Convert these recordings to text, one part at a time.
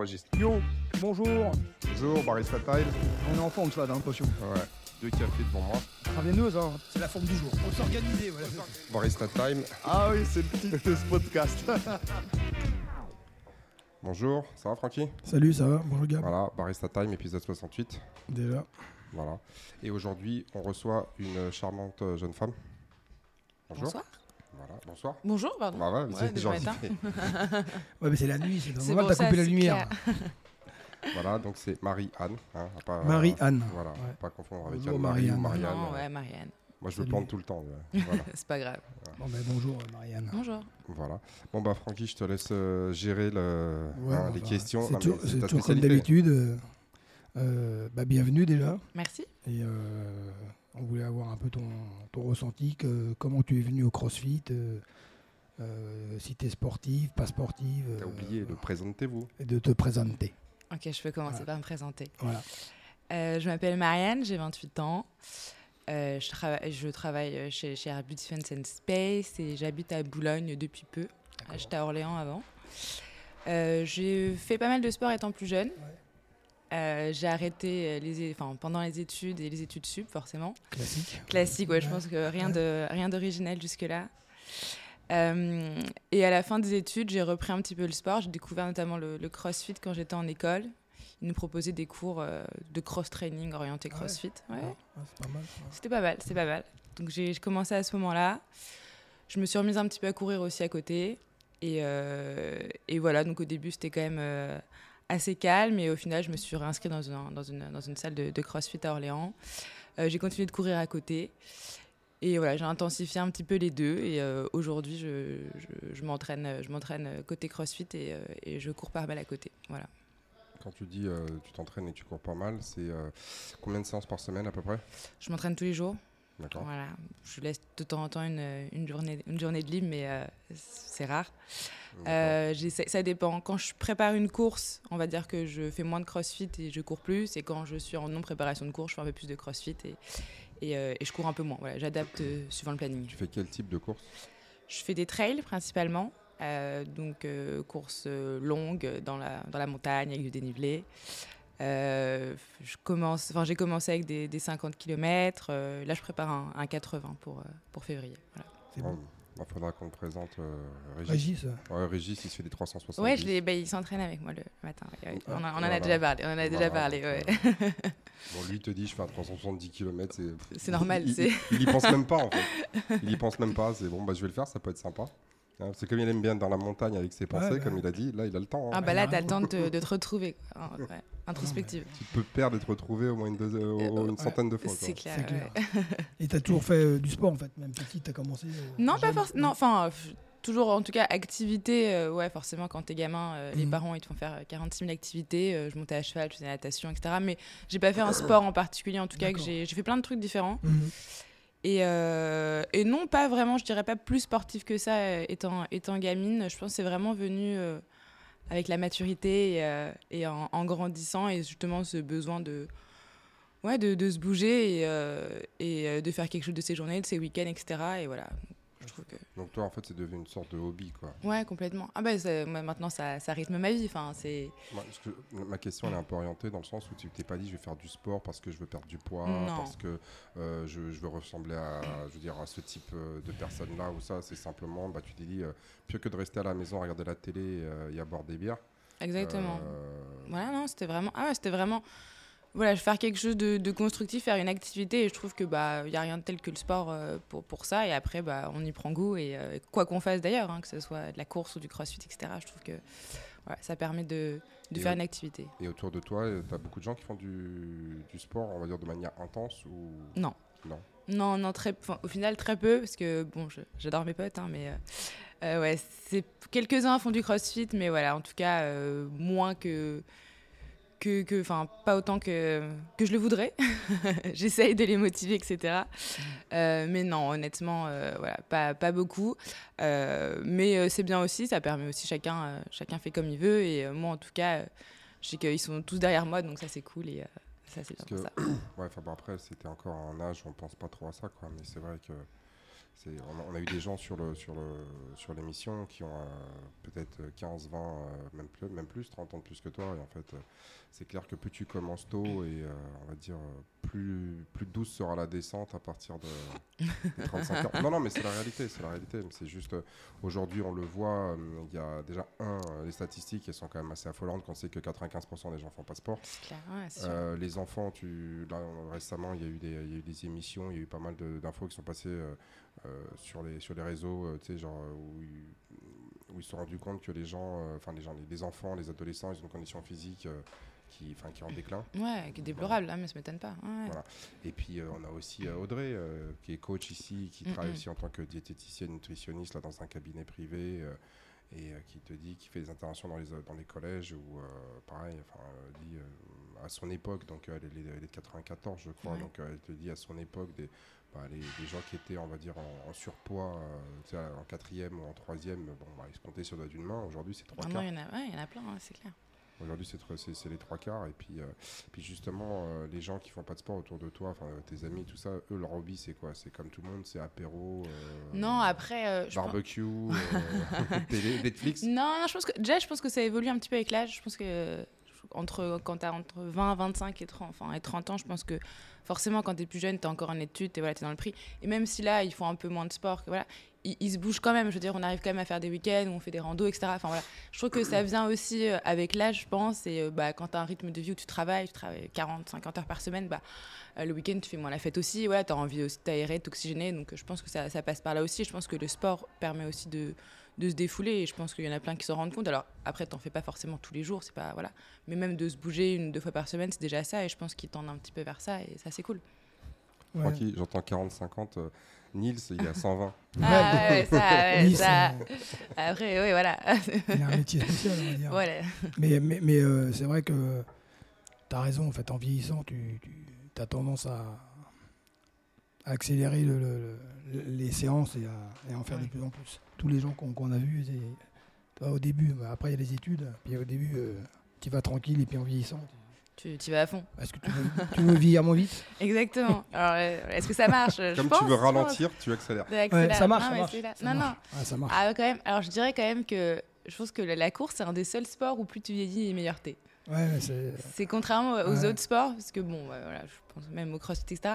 enregistre. Yo, bonjour. Bonjour, Barista Time. On est en forme, ça, dans l'impression. Ouais, deux cafés devant moi. Travailleuse, hein. c'est la forme du jour. On s'organiser, voilà. Barista Time. Ah oui, c'est le titre de ce podcast. Bonjour, ça va Francky? Salut, ça va Bonjour Gab. Voilà, Barista Time, épisode 68. Déjà. Voilà. Et aujourd'hui, on reçoit une charmante euh, jeune femme. Bonjour. Bonsoir. Voilà, bonsoir. Bonjour, pardon. Bah ouais, Ouais, c'est matin. Ouais, mais c'est la nuit, c'est C'est normal, t'as coupé la lumière. voilà, donc c'est Marie-Anne. hein, Marie-Anne. Voilà, Ouais. pas confondre avec Bonjour, Anne-Marie ou Marie-Anne. Marianne. Non, euh, ouais, Marianne. Moi, je le plante tout le temps. voilà. C'est pas grave. Bon, ben, bonjour euh, Marianne. Bonjour. voilà. Bon, bah, Francky, je te laisse euh, gérer le, Ouais, hein, bon, les bah, questions. C'est toujours, comme d'habitude. euh, euh, bah, bienvenue déjà. Merci. Et euh, on voulait avoir un peu ton, ton ressenti, que, comment tu es venu au CrossFit, euh, euh, si tu es sportive, pas sportive. T'as euh, oublié de présenter-vous. Et de te présenter. Ok, je peux commencer Voilà. par me présenter. Voilà. Euh, je m'appelle Marianne, j'ai 28 ans. Euh, je, trava- je travaille chez, chez Airbus Defense and Space et j'habite à Boulogne depuis peu. J'étais à Orléans avant. Euh, j'ai fait pas mal de sport étant plus jeune. Euh, j'ai arrêté les, é- enfin, pendant les études et les études sup, forcément. Classique. Classique, ouais, je Ouais. pense que rien de rien d'original jusque-là. Euh, et à la fin des études, j'ai repris un petit peu le sport. J'ai découvert notamment le, le CrossFit quand j'étais en école. Ils nous proposaient des cours euh, de cross-training orienté Ah ouais CrossFit. Ouais. Ah, c'est pas mal. C'était pas mal, c'était pas mal. Donc j'ai j'ai commencé à ce moment-là. Je me suis remise un petit peu à courir aussi à côté. Et, euh, et voilà, donc au début c'était quand même euh, assez calme. Et au final, je me suis réinscrite dans une, dans une, dans une salle de, de CrossFit à Orléans. Euh, j'ai continué de courir à côté. Et voilà, j'ai intensifié un petit peu les deux. Et euh, aujourd'hui, je, je, je m'entraîne je m'entraîne côté CrossFit et, euh, et je cours pas mal à côté. Voilà. Quand tu dis euh, tu t'entraînes et tu cours pas mal, c'est euh, combien de séances par semaine à peu près? Je m'entraîne tous les jours. D'accord. Voilà, je laisse de temps en temps une, une, journée, une journée de libre, mais euh, c'est rare. Euh, ça dépend. Quand je prépare une course, on va dire que je fais moins de crossfit et je cours plus. Et quand je suis en non-préparation de course, je fais un peu plus de crossfit et, et, euh, et je cours un peu moins. Voilà, J'adapte suivant le planning. Tu fais quel type de course? Je fais des trails principalement, donc courses longues dans la, dans la montagne avec du dénivelé. Euh, je commence, enfin, j'ai commencé avec des, des 50 km. là, je prépare un, un 80 pour, euh, pour février. Voilà. C'est Il bon. faudra qu'on te présente euh, Régis. Régis, euh, Ouais, Régis, il se fait des 370. Ouais, je l'ai- bah, il s'entraîne avec moi le matin. ouais, ouais. On, en- on en Voilà. a déjà parlé. On en a déjà Voilà, parlé. Ouais. euh, Bon, lui il te dit, je fais un 370 km. C'est C'est normal, Il, c'est- il, il y pense même pas, en fait. Il y pense même pas. C'est bon, bah, je vais le faire, ça peut être sympa. Hein, c'est comme il aime bien être dans la montagne avec ses pensées, ouais. comme il a dit. Là, il a le temps. hein. Ah bah là, a t'as le temps de te, de te retrouver. quoi. Ah, ouais. Introspective. Tu peux perdre et te retrouver au moins une, deux- une Ouais. centaine de fois. C'est clair. clair. Et t'as toujours fait euh, du sport en fait, même petit, t'as commencé. euh, Non, pas forcément. Non, enfin, euh, toujours en tout cas, activité. euh, ouais, forcément, quand t'es gamin, euh, les Mhm. parents ils te font faire euh, 46 000 activités. euh, je montais à cheval, je faisais la natation, etc. Mais j'ai pas fait un sport en particulier, en tout cas, que j'ai fait plein de trucs différents. Mhm. Et, euh, et non, pas vraiment, je dirais pas plus sportif que ça euh, étant, étant gamine. Je pense que c'est vraiment venu euh, avec la maturité et, en, grandissant et justement ce besoin de, ouais, de, se bouger et, et de faire quelque chose de ses journées, de ses week-ends, etc. Et voilà, je trouve que. Donc, toi, en fait, c'est devenu une sorte de hobby. Quoi. Ouais, complètement. Ah bah, moi, maintenant, ça, ça rythme ma vie. Enfin, c'est... Que ma question elle est un peu orientée dans le sens où tu t'es pas dit je vais faire du sport parce que je veux perdre du poids, Non. parce que euh, je, je veux ressembler à, je veux dire, à ce type euh, de personne là ou ça. C'est simplement, bah, tu t'es dit, euh, que de rester à la maison à regarder la télé euh, et à boire des bières. Exactement. Voilà, non, c'était vraiment. Ah ouais, c'était vraiment. Voilà, faire quelque chose de, de constructif, faire une activité, et je trouve que bah il y a rien de tel que le sport euh, pour, pour ça. Et après, bah on y prend goût et euh, quoi qu'on fasse d'ailleurs, hein, que ce soit de la course ou du crossfit, etc. Je trouve que voilà, ça permet de, faire une activité. Et autour de toi, tu as beaucoup de gens qui font du, du sport, on va dire de manière intense ou Non. Non. Non, non, très, au final très peu, parce que bon, j'adore mes potes, hein, mais euh, euh, ouais, c'est quelques-uns font du crossfit, mais voilà, en tout cas euh, moins que que, que- enfin, pas autant que, que je le voudrais. J'essaye de les motiver, etc. Euh, mais non, honnêtement, euh, voilà, pas, pas beaucoup. Euh, mais c'est bien aussi, ça permet aussi chacun, chacun fait comme il veut. Et moi, en tout cas, je sais qu'ils sont tous derrière moi, donc ça, c'est cool. Et ça, c'est bien que- ça. Ouais, enfin bon, après, c'était encore en âge, on pense pas trop à ça, quoi. Mais c'est vrai que on, a, on a eu des gens sur le sur le sur l'émission qui ont peut-être 15, 20, euh, même plus, même plus, 30 ans de plus que toi. Et en fait, euh, c'est clair que plus tu commences tôt et euh, on va dire plus plus douce sera la descente à partir de, des 35 ans. Non, non, mais c'est la réalité, c'est la réalité. C'est juste aujourd'hui, on le voit. Il y a déjà un, les statistiques, elles sont quand même assez affolantes quand on sait que 95% des gens font pas sport. C'est clair, ouais, c'est. Euh, les enfants, tu, là, récemment, il y, a eu des, il y a eu des émissions, il y a eu pas mal de- d'infos qui sont passées euh, sur, les, sur les réseaux, euh, tu sais, genre, euh, où, ils- où ils se sont rendus compte que les gens, euh, enfin, les gens, les, les enfants, les adolescents, ils ont une condition physique euh, qui, enfin, qui est en déclin. Ouais, qui est déplorable, là, mais ça m'étonne pas. Ouais. Voilà. Et puis, euh, on a aussi euh, Audrey, euh, qui est coach ici, qui Mm, travaille aussi en tant que diététicienne, nutritionniste, là, dans un cabinet privé. euh, et euh, qui te dit qu'il fait des interventions dans les, dans les collèges euh, pareil, enfin, dit euh, à son époque, donc euh, elle, est- elle est de 94, je crois, Ouais. donc euh, elle te dit à son époque des, bah, les, les gens qui étaient, on va dire, en, en surpoids, euh, en quatrième ou en troisième, bon, bah, ils se comptaient sur le doigt d'une main. Aujourd'hui, c'est trois Ah quarts. il y en a, ouais, il y en a plein, hein, c'est clair. Aujourd'hui, c'est les trois quarts. Et puis, euh, puis justement, euh, les gens qui font pas de sport autour de toi, enfin tes amis, tout ça, eux, leur hobby, c'est quoi? C'est comme tout le monde, c'est apéro, euh, Non, après, pense- barbecue, télé, Netflix? Non, non, je pense que déjà, je pense que ça évolue un petit peu avec l'âge. Je pense que entre quand tu as entre 20, 25 et 30, enfin, et 30 ans, je pense que forcément, quand tu es plus jeune, tu es encore en études, tu es, voilà, t'es dans le prix. Et même si là, ils font un peu moins de sport, que, voilà, ils, ils se bougent quand même. Je veux dire, on arrive quand même à faire des week-ends où on fait des randos, etc. Enfin, voilà. Je trouve que ça vient aussi euh, avec l'âge, je pense. Et euh, bah, quand tu as un rythme de vie où tu travailles, tu travailles 40, 50 heures par semaine, bah, euh, le week-end, tu fais moins la fête aussi. Voilà, tu as envie aussi de t'aérer, t'oxygéner. Donc, je pense que ça, ça passe par là aussi. Je pense que le sport permet aussi de, de se défouler et je pense qu'il y en a plein qui s'en rendent compte. Alors après, t'en fais pas forcément tous les jours, c'est pas voilà, mais même de se bouger une deux fois par semaine, c'est déjà ça et je pense qu'ils tendent un petit peu vers ça et ça c'est cool. Ouais. Tranquille, j'entends 40-50. euh, Nils, il est à 120. Ah ouais, ça, ouais, ça. euh, Après, oui, voilà. il a un métier spécial, on va dire. voilà. Mais, mais, mais, euh, c'est vrai que tu as raison, en fait, en vieillissant, tu, as tendance à, à accélérer le- le- le- les séances et à, et à en faire de plus en plus. Tous les gens qu'on a vus, au début, bah, après il y a les études, puis au début, tu vas tranquille et puis en vieillissant, Tu, tu vas à fond. est-ce que tu veux, tu veux vieillir moins vite? Exactement. Alors, euh, est-ce que ça marche? Je Comme pense, tu veux ralentir, tu accélères. Ouais, ça marche, Non, ça marche, ça non, marche. Ouais, ça marche. non. Ah, quand même. Alors, je dirais quand même que je pense que la, la course, c'est un des seuls sports où plus tu vieillis et meilleur t'es. Ouais, c'est... C'est contrairement aux Ouais. autres sports, parce que bon, ouais, voilà, je pense même au crossfit, etc.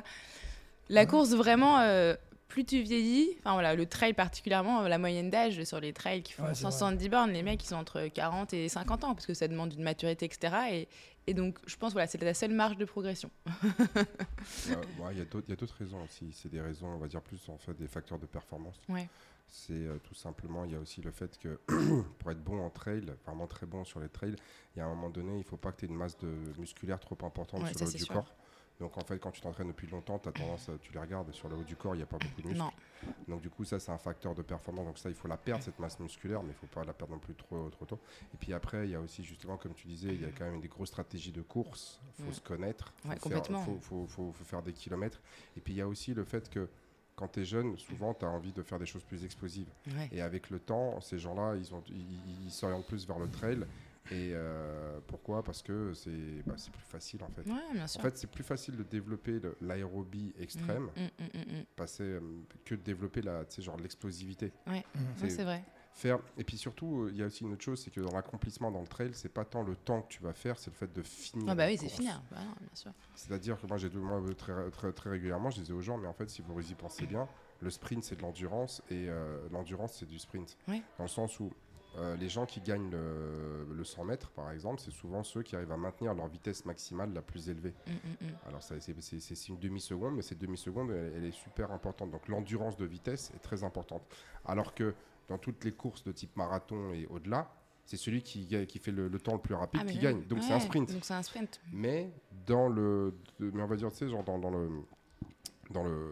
La Ouais. course, vraiment, euh, plus tu vieillis, enfin voilà, le trail particulièrement, euh, la moyenne d'âge sur les trails qui font Ouais, c'est 170 bornes, les mecs, ils sont entre 40 et 50 ans, parce que ça demande une maturité, etc. Et, et donc, je pense, voilà, c'est la seule marge de progression. Ouais, Il y a d'autres raisons aussi. C'est des raisons, on va dire plus en fait des facteurs de performance. Ouais. C'est euh, tout simplement, il y a aussi le fait que pour être bon en trail, vraiment très bon sur les trails, il y a un moment donné, il faut pas que tu aies une masse de musculaire trop importante Ouais, sur ça, le haut du sûr. corps. Donc en fait, quand tu t'entraînes depuis longtemps, tu as tendance, à- tu les regardes, sur le haut du corps, il n'y a pas beaucoup de muscles. Non. Donc du coup, ça, c'est un facteur de performance. Donc ça, il faut la perdre, cette masse musculaire, mais il faut pas la perdre non plus trop, trop tôt. Et puis après, il y a aussi, justement, comme tu disais, il y a quand même des grosses stratégies de course. Il faut Mm. se connaître. Il Ouais, faut, faire, complètement. faut, faut- faut- faut faire des kilomètres. Et puis il y a aussi le fait que quand tu es jeune, souvent, tu as envie de faire des choses plus explosives. Ouais. Et avec le temps, ces gens-là, ils ont- ils- ils s'orientent plus vers le trail. Et euh, pourquoi? Parce que c'est bah, c'est plus facile, en fait. Ouais, bien En fait, c'est plus facile de développer l'aérobie extrême Mm, mm, mm, mm. passer, euh, que de développer la, genre l'explosivité. Ouais, C'est- vrai. Faire et puis surtout, euh, il y a aussi une autre chose, c'est que dans l'accomplissement dans le trail, c'est pas tant le temps que tu vas faire, c'est le fait de finir. Ah bah oui, c'est finir. Bah non, bien sûr. C'est-à-dire que moi, j'ai moi, très, très, très régulièrement, je disais aux gens, mais en fait, si vous y pensez bien, le sprint c'est de l'endurance et euh, l'endurance c'est du sprint. Oui. Dans le sens où euh, les gens qui gagnent le, le 100 mètres, par exemple, c'est souvent ceux qui arrivent à maintenir leur vitesse maximale la plus élevée. Mm, mm, mm. Alors c'est- une demi-seconde, mais cette demi-seconde, elle, elle est super importante. Donc l'endurance de vitesse est très importante. Alors que dans toutes les courses de type marathon et au-delà, c'est celui qui, fait le, le temps le plus rapide Ah, qui gagne. Donc c'est un sprint. Donc c'est un sprint. Mais dans le, mais on va dire, tu sais, genre dans, dans le, dans le,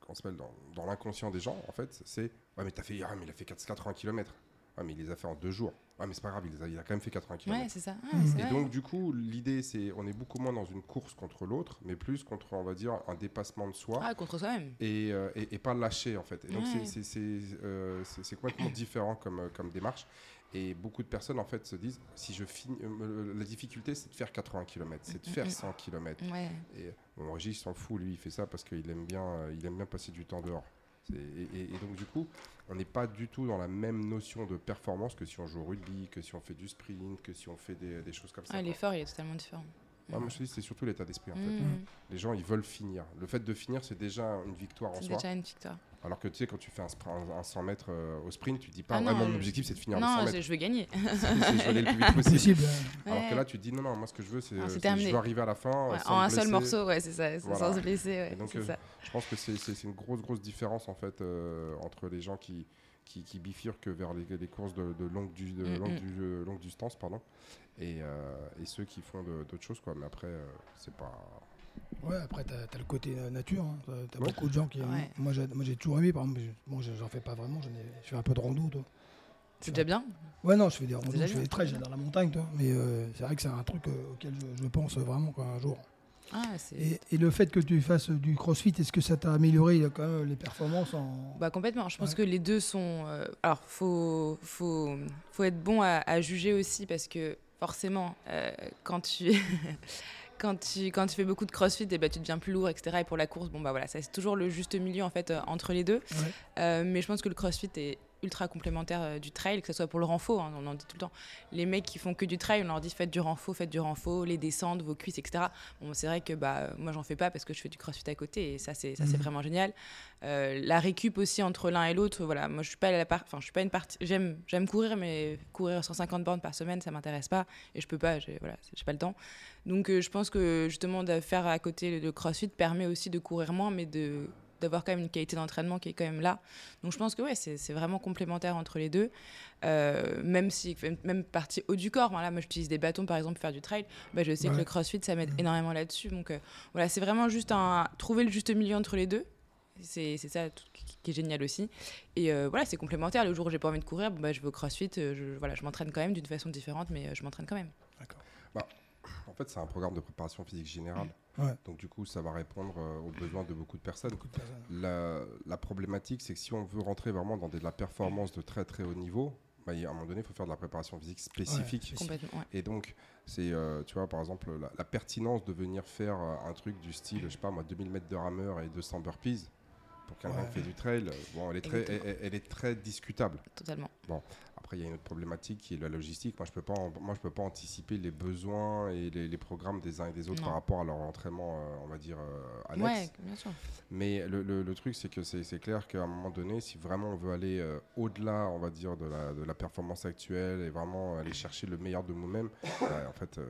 comment ça s'appelle, dans, dans l'inconscient des gens, en fait, c'est, ouais, mais t'as fait, ah, mais il a fait 4 80 km. Ah, mais il les a fait en deux jours. Ah, mais c'est pas grave, il, a- il a quand même fait 80 km. Ouais, c'est ça. Ah, Mm. Et vrai. donc, du coup, l'idée, c'est, on est beaucoup moins dans une course contre l'autre, mais plus contre, on va dire, un dépassement de soi. Ah, contre soi-même. Et, euh, et, et pas lâcher en fait. Et donc c'est- Ouais. c'est- euh, complètement différent comme, euh, comme démarche. Et beaucoup de personnes en fait se disent si je finis, euh, la difficulté c'est de faire 80 km, c'est de faire 100 km. Ouais. Et bon, Régis s'en fout, lui il fait ça parce qu'il aime bien, il aime bien passer du temps dehors. Et, et- et donc du coup, on n'est pas du tout dans la même notion de performance que si on joue au rugby, que si on fait du sprint, que si on fait des, des choses comme ça. Ah. L'effort, il est totalement différent. Moi je te dis, c'est surtout l'état d'esprit en fait. Mhm. Les gens, ils veulent finir. Le fait de finir, c'est déjà une victoire en C'est soi. déjà une victoire. Alors que tu sais, quand tu fais un, sprint- un 100 mètres euh, au sprint, tu dis pas Ah ouais, non, mon je- objectif c'est de finir le Non, 100 je, mètres. je veux gagner. C'est c'est je veux aller le plus vite possible. Alors que là, tu dis non, non, moi ce que je veux, c'est c'est c'est- je veux arriver à la fin. Ouais, sans en un seul morceau, ouais, c'est ça, sans se blesser, donc, c'est euh, ça. Je pense que c'est c'est- c'est une grosse, grosse différence en fait euh, entre les gens qui, qui, qui bifurquent vers les, les courses de, de longue, du, de Mm, longue, mm. du- longue distance pardon, et, euh, et ceux qui font d'autres choses. Quoi. Mais après, euh, c'est pas. Ouais, après, tu as, le côté nature. hein. T'as t'as Ouais. beaucoup de gens qui. Ouais. Moi, j'ai moi, j'ai toujours aimé, par exemple. je- Bon, j'en fais pas vraiment. Je fais un peu de rando, toi. C'est déjà bien? Ouais, non, je fais des randos, je fais des trails, j'adore la montagne, toi. Mais euh, c'est vrai que c'est un truc euh, auquel je, je pense vraiment quoi, un jour. Ah. Et, et le fait que tu fasses du crossfit, est-ce que ça t'a amélioré là, quand même, les performances en. Bah complètement. Je pense Ouais. que les deux sont. euh, alors faut faut faut être bon à, à juger aussi parce que forcément euh, quand tu quand tu quand tu fais beaucoup de CrossFit et bah tu deviens plus lourd etc. Et pour la course bon bah voilà ça c'est toujours le juste milieu en fait euh, entre les deux. Ouais. Euh, mais je pense que le CrossFit est ultra complémentaire euh, du trail, que ce soit pour le renfort, hein, on en dit tout le temps. Les mecs qui font que du trail, on leur dit faites du renfort, faites du renfort, les descentes, vos cuisses, etc. Bon, c'est vrai que bah, moi j'en fais pas parce que je fais du crossfit à côté et ça c'est ça c'est Mhm. vraiment génial. Euh, la récup aussi entre l'un et l'autre, voilà, moi je suis pas la part, enfin je suis pas une partie, j'aime j'aime courir mais courir 150 bornes par semaine ça m'intéresse pas et je peux pas, j'ai voilà, j'ai pas le temps. Donc euh, je pense que justement de faire à côté le, le crossfit permet aussi de courir moins mais de d'avoir quand même une qualité d'entraînement qui est quand même là. Donc je pense que ouais, c'est c'est vraiment complémentaire entre les deux. Euh, même si même partie haut du corps, voilà, moi j'utilise des bâtons par exemple pour faire du trail, bah, je sais que le crossfit ça m'aide énormément là-dessus. Donc euh, voilà, c'est vraiment juste un trouver le juste milieu entre les deux. C'est c'est ça tout- qui qui est génial aussi. Et euh, voilà, c'est complémentaire. Le jour où j'ai pas envie de courir, bon, bah, je vais au crossfit. Je, voilà, je m'entraîne quand même d'une façon différente, mais je m'entraîne quand même. En fait, c'est un programme de préparation physique générale. Ouais. Donc du coup, ça va répondre euh, aux besoins de beaucoup de personnes. Beaucoup de personnes. La, la problématique, c'est que si on veut rentrer vraiment dans de la performance de très très haut niveau, bah, à un moment donné, il faut faire de la préparation physique spécifique. ouais. Et donc, c'est, euh, tu vois, par exemple, la, la pertinence de venir faire euh, un truc du style, je sais pas moi, 2000 mètres de rameur et 200 burpees, pour quelqu'un Ouais. qui fait du trail, bon, elle est très, elle est très discutable. Totalement. Après, il y a une autre problématique qui est la logistique. Moi, je peux pas, en- moi, je peux pas anticiper les besoins et les, les programmes des uns et des autres Non. par rapport à leur entraînement, euh, on va dire, euh, annexe. Ouais, bien sûr. Mais le, le- le truc, c'est que c'est c'est clair qu'à un moment donné, si vraiment on veut aller euh, au-delà, on va dire, de la, de la performance actuelle et vraiment aller chercher le meilleur de nous-mêmes, bah, en fait, euh,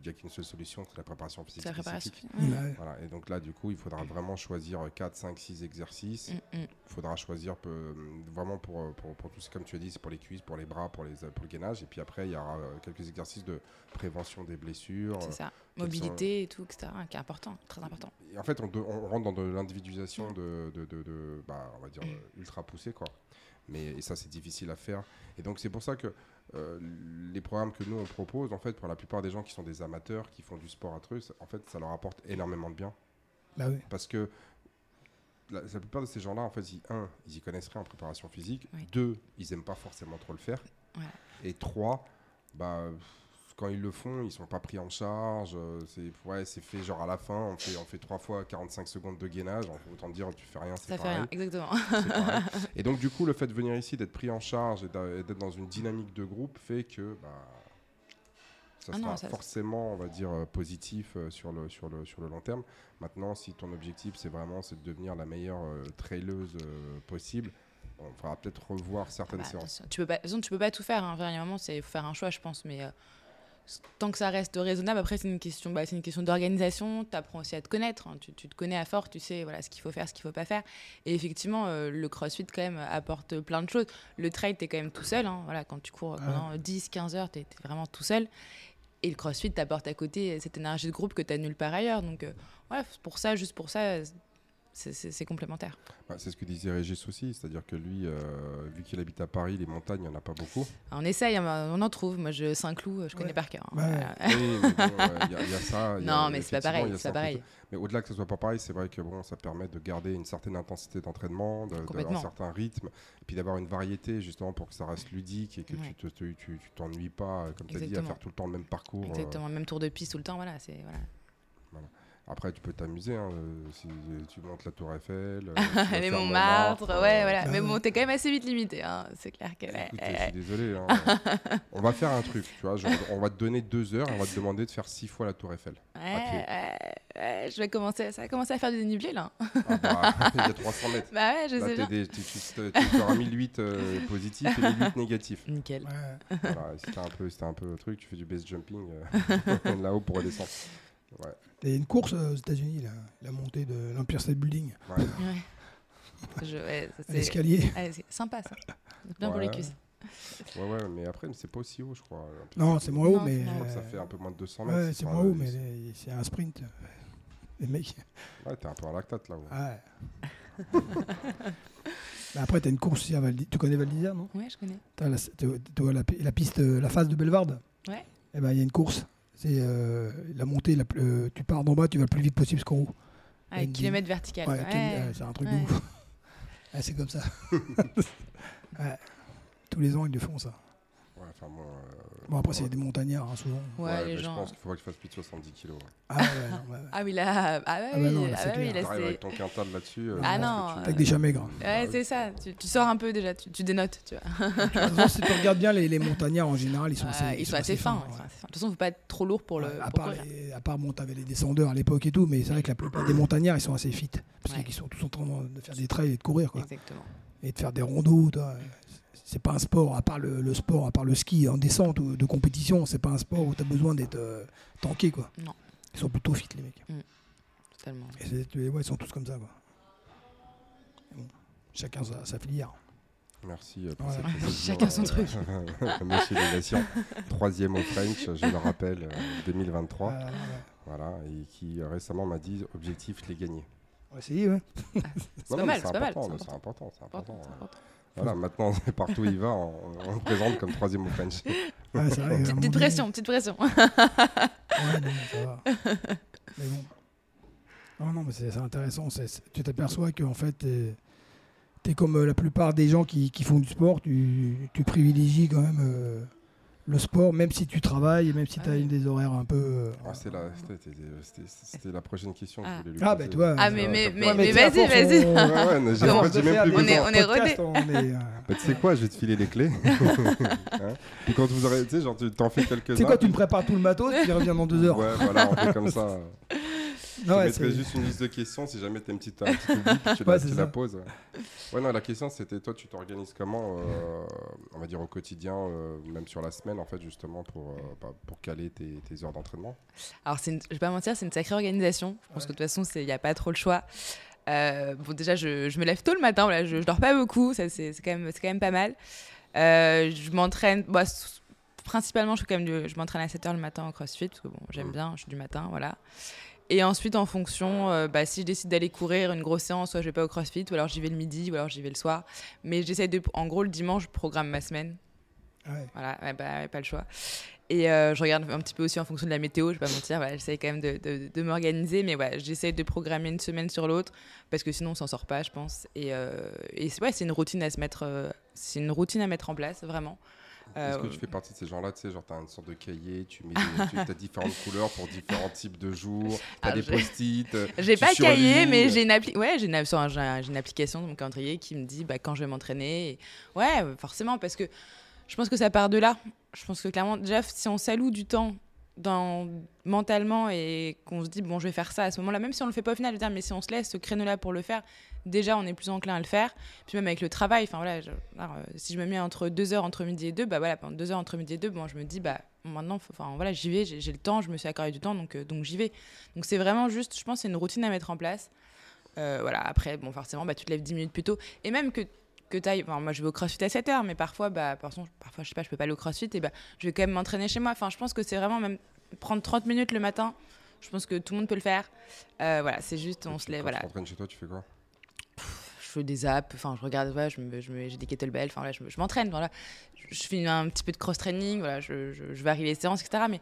il n'y a qu'une seule solution, c'est la préparation physique C'est la préparation. Ouais. Voilà. Et donc là, du coup, il faudra vraiment choisir 4, 5, 6 exercices. Mm, mm. Il faudra choisir peu- vraiment pour, euh, pour, pour tout ce comme tu as dit, c'est pour les cuisses, pour les bras, pour, les, pour le gainage. Et puis après, il y aura euh, quelques exercices de prévention des blessures. C'est ça. quels Mobilité et tout, etc. Qui est important, très important. Et en fait, on, de- on rentre dans de l'individualisation de, de, de- de- bah, on va dire, euh, ultra poussée, quoi. Mais et ça, c'est difficile à faire. Et donc, c'est pour ça que euh, les programmes que nous, on propose, en fait, pour la plupart des gens qui sont des amateurs, qui font du sport à truc, en fait, ça leur apporte énormément de bien. Bah oui. Parce que la, la plupart de ces gens-là, en fait, ils, un, ils y connaissent rien en préparation physique. Oui. Deux, ils aiment pas forcément trop le faire. Voilà. Et trois, bah, quand ils le font, ils sont pas pris en charge. euh, C'est ouais, c'est fait genre à la fin, on fait, on fait trois fois 45 secondes de gainage. Autant dire, tu fais rien, c'est Ça fait pareil. rien, exactement. Pareil. Et donc, du coup, le fait de venir ici, d'être pris en charge et d'être dans une dynamique de groupe fait que bah, ça Ah non, sera ça- forcément, on va dire, euh, positif euh, sur, le, sur, le, sur le long terme. Maintenant, si ton objectif, c'est vraiment c'est de devenir la meilleure euh, traileuse euh, possible, on fera peut-être revoir certaines Bah, séances. tu peux pas, de toute façon, tu peux pas tout faire. Hein. Enfin, il y a un moment, il faut faire un choix, je pense. Mais euh, tant que ça reste raisonnable, après, c'est une question, bah, c'est une question d'organisation. Tu apprends aussi à te connaître. hein. Tu, tu te connais à fort, tu sais voilà, ce qu'il faut faire, ce qu'il faut pas faire. Et effectivement, euh, le crossfit, quand même, apporte plein de choses. Le trail, tu es quand même tout seul. hein. Voilà, quand tu cours pendant 10-15 heures, tu es, vraiment tout seul. Et le crossfit t'apporte à côté cette énergie de groupe que tu as nulle part ailleurs. Donc, euh, ouais, pour ça, juste pour ça, c'est- complémentaire. Bah, c'est ce que disait Régis aussi, c'est-à-dire que lui, euh, vu qu'il habite à Paris, les montagnes, il n'y en a pas beaucoup. On essaye, hein, on en trouve. Moi, je Saint-Cloud, je connais Ouais. par cœur. hein. Ouais. Voilà. Oui, mais bon, euh, il y, a- il y a ça. il a- Non, mais c'est pas pareil. il pas pareil. Mais au-delà que ce soit pas pareil, c'est vrai que bon, ça permet de garder une certaine intensité d'entraînement, de- de- un certain rythme, et puis d'avoir une variété justement pour que ça reste ludique et que Ouais. tu te- tu tu- tu t'ennuies pas, euh, comme tu as dit, à faire tout le temps le même parcours. euh. Exactement, même tour de piste tout le temps, voilà, c'est voilà. Après, tu peux t'amuser. Hein, euh, si tu montes la Tour Eiffel. euh, Les Montmartre, euh, ouais, voilà. Ah Mais bon, t'es quand même assez vite limité, hein. c'est clair que. Écoute, ouais, je suis désolé. hein. on va faire un truc, tu vois. genre, on va te donner deux heures et on va te demander de faire six fois la Tour Eiffel. ouais, ouais, ouais, je vais commencer, ça va commencer à faire du dénivelé là. Ah bah, il y a 300 mètres. Bah ouais, je Là, sais t'es bien. des- tu, tu, tu- tu auras 1008 euh, positifs et 1008 négatifs. Nickel. Ouais. Voilà, si t'as un peu, si un peu le truc, tu fais du base jumping euh, là-haut pour redescendre. Ouais, Il y a une course euh, aux États-Unis, là, la montée de l'Empire State Building, ouais. Ouais. L'escalier. c'est sympa ça. Bien pour les Ouais. cuisses. ouais, ouais, mais après, c'est pas aussi haut, je crois. Non, c'est moins haut, mais. Je crois que ça euh, fait un peu moins de 200 mètres. Ouais, c'est moins haut, euh, mais c'est un sprint. Les mecs. Ouais, t'es un peu en lactate là-haut. Ouais. Mais après, t'as une course aussi à Val Tu connais Val d'Isère, non? Ouais, je connais. T'as la, la, pi- la piste, euh, la phase de Bellevarde? Ouais. Et ben, il y a une course. C'est euh, la montée, la plus- euh, tu pars d'en bas, tu vas le plus vite possible jusqu'en haut. Une- kilomètre vertical. Ouais, Ouais, quel- ouais, c'est un truc de ouf. C'est comme ça. Tous les ans, ils le font, ça. Enfin euh, Bon, après, c'est des montagnards, hein, souvent. Ouais, les mais gens. Je pense qu'il faudrait que tu fasses plus de 70 kilos. ouais. Ah, ouais, non, ouais. Ah oui, là. Ah, bah Ah bah oui, non, là, ah bah oui, là, avec ton quintal là-dessus. euh, Ah non, tu- Avec des chats maigres. Ouais, c'est ça. Tu, tu sors un peu déjà, tu, tu dénotes, tu vois. De toute façon, si tu regardes bien, les, les montagnards, en général, ils sont assez, ils sont assez fins. assez. De toute façon, faut pas être trop lourd pour le. À, part les, à part, bon, t'avais les descendeurs à l'époque et tout, mais c'est vrai que la plupart des montagnards, ils sont assez fit. Parce qu'ils sont tous en train de faire des trails et de courir, quoi. Exactement. Et de faire des rondeaux. toi. C'est pas un sport, à part le, le sport, à part le ski en descente ou de compétition, c'est pas un sport où tu as besoin d'être euh, tanké, quoi. Non. Ils sont plutôt fit, les mecs. Totalement. Et ouais, ils sont tous comme ça, quoi. Bon, chacun sa, sa filière. Merci euh, pour cette précision, Chacun son truc. Monsieur Lévation, troisième au French, je le rappelle, euh, 2023. Euh, ouais. Voilà, et qui euh, récemment m'a dit objectif les gagner. On va essayer, ouais. Mal, c'est pas mal. important, c'est important. c'est important. Voilà, maintenant, partout où il va, on, on le présente comme troisième au French. Vrai, Petite, petite pression, petite pression. Ouais, non, ça va. mais bon. Non, non, mais c'est intéressant. tu t'aperçois qu'en fait, tu es, comme euh, la plupart des gens qui, qui font du sport. Tu, tu privilégies quand même euh, le sport, même si tu travailles, et même si tu as une des horaires un peu. euh, Ah, c'est la, c'était- la prochaine question que Ah. je voulais lui Ah, poser. bah, toi. Ah, euh, mais- mais- mais- vas-y, vas-y. on- est- on est est, euh, Bah, tu sais quoi, je vais te filer les clés. Hein Puis quand vous aurez, tu sais, genre, tu t'en fais quelques-uns. Tu sais quoi, tu me prépares tout le matos, tu reviens dans deux heures. Ouais, voilà, on fait comme ça. Non, je ouais, mettrai c'est- juste une liste de questions si jamais t'as une petite, un petit oubli, puis tu, Ouais, la, tu la poses. Ouais. Non, la question c'était toi, tu t'organises comment, euh, on va dire au quotidien, euh, même sur la semaine en fait, justement pour, euh, bah, pour caler tes, tes heures d'entraînement? Alors, une- je vais pas mentir, c'est une sacrée organisation. Je pense que de toute façon, il n'y a pas trop le choix. Euh, bon, déjà, je, je me lève tôt le matin, voilà, je, je dors pas beaucoup, ça c'est quand, même- c'est quand même pas mal. Euh, je m'entraîne, bah, principalement, je, fais quand même du- je m'entraîne à 7h le matin en crossfit, parce que bon, j'aime Mm. bien, je suis du matin, voilà. Et ensuite, en fonction, euh, bah, si je décide d'aller courir une grosse séance, soit je vais pas au crossfit, ou alors j'y vais le midi, ou alors j'y vais le soir. Mais j'essaie de, en gros, le dimanche, je programme ma semaine. Ouais. Voilà, ouais, bah, pas le choix. Et euh, je regarde un petit peu aussi en fonction de la météo, je vais pas mentir, voilà, j'essaie quand même de, de- de m'organiser, mais ouais, j'essaie de programmer une semaine sur l'autre, parce que sinon on s'en sort pas, je pense. Et, euh, et c'est ouais, c'est une routine à se mettre, euh, c'est une routine à mettre en place, vraiment. Est-ce Euh, que tu fais partie de ces gens-là, tu sais, genre t'as une sorte de cahier, tu mets des, tu as différentes couleurs pour différents types de jours, Ah, des j'ai- post-it. euh, J'ai tu pas cahier, surlignes. mais j'ai une, appli ouais, j'ai une, j'ai j'ai une application dans mon calendrier qui me dit bah, quand je vais m'entraîner. Et- Ouais, forcément, parce que je pense que ça part de là. Je pense que clairement, déjà, si on s'alloue du temps mentalement et qu'on se dit bon, je vais faire ça à ce moment-là, même si on le fait pas au final, je veux dire, mais si on se laisse ce créneau-là pour le faire, déjà, on est plus enclin à le faire. Puis même avec le travail, enfin voilà, euh, si je me mets entre deux heures entre midi et deux, bah voilà, pendant deux heures entre midi et deux, bon, je me dis bah maintenant, enfin voilà, j'y vais, j'ai j'ai le temps, je me suis accordé du temps, donc euh, donc j'y vais. Donc c'est vraiment juste, je pense, c'est une routine à mettre en place. Euh, voilà, après, bon, forcément, bah, tu te lèves 10 minutes plus tôt. Et même que, que tu ailles. Enfin, moi, je vais au crossfit à 7 heures, mais parfois, bah, parfois, parfois, je sais pas, je peux pas aller au crossfit, et bah, je vais quand même m'entraîner chez moi. Enfin, je pense que c'est vraiment même prendre 30 minutes le matin. Je pense que tout le monde peut le faire. Euh, voilà, c'est juste, on se lève. Voilà. tu t'entraînes chez toi, tu fais quoi? Je fais des apps, enfin, je regarde, voilà, je me, je me- j'ai des kettlebells, enfin, voilà, je, me- je m'entraîne, voilà. Je, je fais un petit peu de cross-training, voilà, je, je- je varie les séances, etc. Mais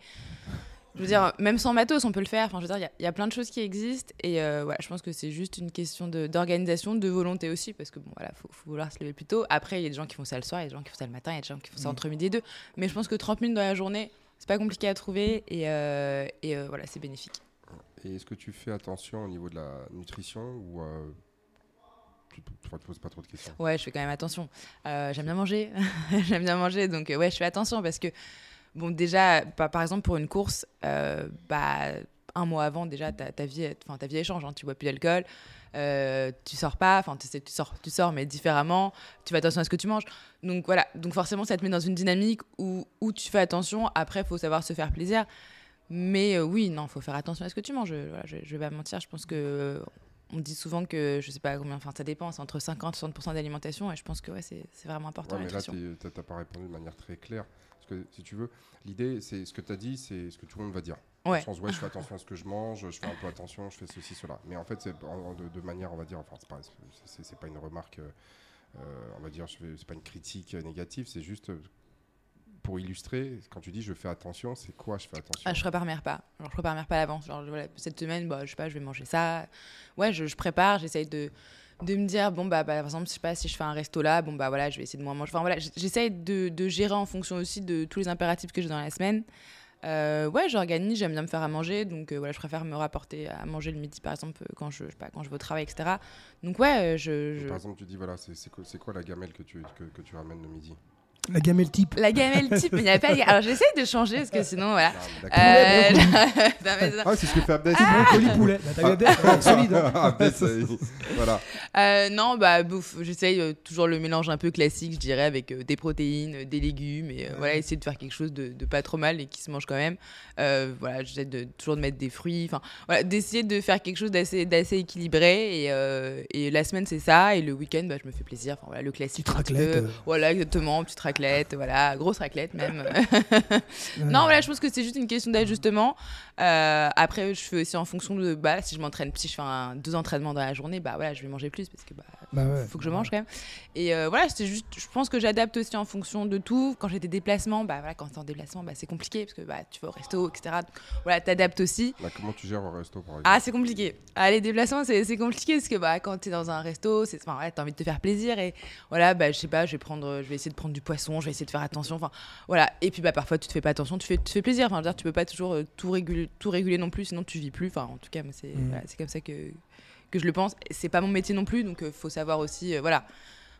je veux dire, même sans matos, on peut le faire. Enfin, je veux dire, il y a- il y, a plein de choses qui existent. Et euh, voilà, je pense que c'est juste une question d'organisation, de, volonté aussi. Parce que bon, voilà, faut, faut vouloir se lever plus tôt. Après, il y a des gens qui font ça le soir, il y a des gens qui font ça le matin, il y a des gens qui font ça Mm. entre midi et deux. Mais je pense que 30 minutes dans la journée, c'est pas compliqué à trouver. Et, euh, et euh, voilà, c'est bénéfique. Et est-ce que tu fais attention au niveau de la nutrition ou euh, tu ne te poses pas trop de questions? Ouais, je fais quand même attention. Euh, j'aime bien manger. j'aime bien manger, donc ouais, je fais attention parce que, bon, déjà, bah, par exemple, pour une course, euh, bah, un mois avant, déjà, ta, ta vie, enfin, ta vie elle change. hein. Tu bois plus d'alcool, euh, tu sors pas, enfin, tu sors, tu sors, mais différemment. Tu fais attention à ce que tu manges. Donc voilà, donc forcément, ça te met dans une dynamique où, où tu fais attention. Après, il faut savoir se faire plaisir. Mais euh, oui, non, faut faire attention à ce que tu manges. Voilà, je, je vais pas mentir. Je pense que euh, on dit souvent que je sais pas combien, enfin ça dépend, c'est entre 50 et 60% d'alimentation. Et je pense que ouais, c'est vraiment important Ouais, mais là, tu n'as pas répondu de manière très claire. Parce que si tu veux, l'idée, c'est ce que tu as dit, c'est ce que tout le monde va dire. Ouais. sens, ouais, je fais attention à ce que je mange, je fais un peu attention, je fais ceci, cela. Mais en fait, c'est de, de manière, on va dire, enfin, c'est pas, c'est- c'est pas une remarque, euh, euh, on va dire, c'est pas une critique négative, c'est juste pour illustrer, quand tu dis je fais attention, c'est quoi je fais attention? Ah, je prépare mes repas. Genre, je prépare mes repas à l'avance. Genre, voilà, cette semaine, bah, je sais pas, je vais manger ça. Ouais, je, je prépare, j'essaye de, de me dire, bon, bah, bah, par exemple, je sais pas, si je fais un resto là, bon, bah, voilà, je vais essayer de moins manger. Enfin, voilà, j'essaye de, de gérer en fonction aussi de tous les impératifs que j'ai dans la semaine. Euh, ouais, j'organise, j'aime bien me faire à manger, donc euh, voilà, je préfère me rapporter à manger le midi, par exemple, euh, quand je, je sais pas, quand je vais au travail, etc. Donc, ouais, euh, je. je- Par exemple, tu dis, voilà, c'est quoi, la gamelle que tu, que, que tu ramènes le midi? La gamelle type. La gamelle type, mais il n'y a pas. Alors, j'essaye de changer, parce que sinon, voilà. Euh, Ah, c'est ce que fait Abdel Type brocoli poulet. Regardé Ouais, solide. hein. Voilà. Euh, non, bah, bouffe, j'essaye euh, toujours le mélange un peu classique, je dirais, avec euh, des protéines, des légumes, et euh, voilà, essayer de faire quelque chose de, de pas trop mal et qui se mange quand même. Euh, voilà, j'essaie de toujours de mettre des fruits, enfin, voilà, d'essayer de faire quelque chose d'assez, d'assez équilibré. Et, euh, et la semaine, c'est ça, et le week-end, bah, je me fais plaisir. Enfin, voilà, le classique. Petite raclette, peu. Voilà, exactement, petite raclette, voilà, grosse raclette même. Non, voilà, je pense que c'est juste une question d'ajustement. Euh, après, je fais aussi en fonction de bah, si je m'entraîne, si je fais un, deux entraînements dans la journée, bah voilà, je vais manger plus parce que bah, Bah ouais. faut que je mange quand même. Et euh, voilà, c'est juste, je pense que j'adapte aussi en fonction de tout. Quand j'ai des déplacements, bah voilà, quand t'es en déplacement, bah c'est compliqué parce que bah tu vas au resto, etc. Donc, voilà, t'adaptes aussi. Là, comment tu gères au resto, par exemple? Ah, c'est compliqué. Ah, les déplacements, c'est compliqué parce que bah, quand tu es dans un resto, c'est enfin, ouais, tu as envie de te faire plaisir. Et voilà, bah, je sais pas, je vais, prendre, je vais essayer de prendre du poisson, je vais essayer de faire attention. Enfin, voilà. Et puis bah, parfois, tu te fais pas attention, tu fais, tu te fais plaisir. Enfin, je veux dire, tu peux pas toujours euh, tout, réguler, tout réguler non plus, sinon tu vis plus. Enfin, en tout cas, c'est Mm. voilà, c'est comme ça que, que je le pense. C'est pas mon métier non plus, donc il faut savoir aussi. euh, voilà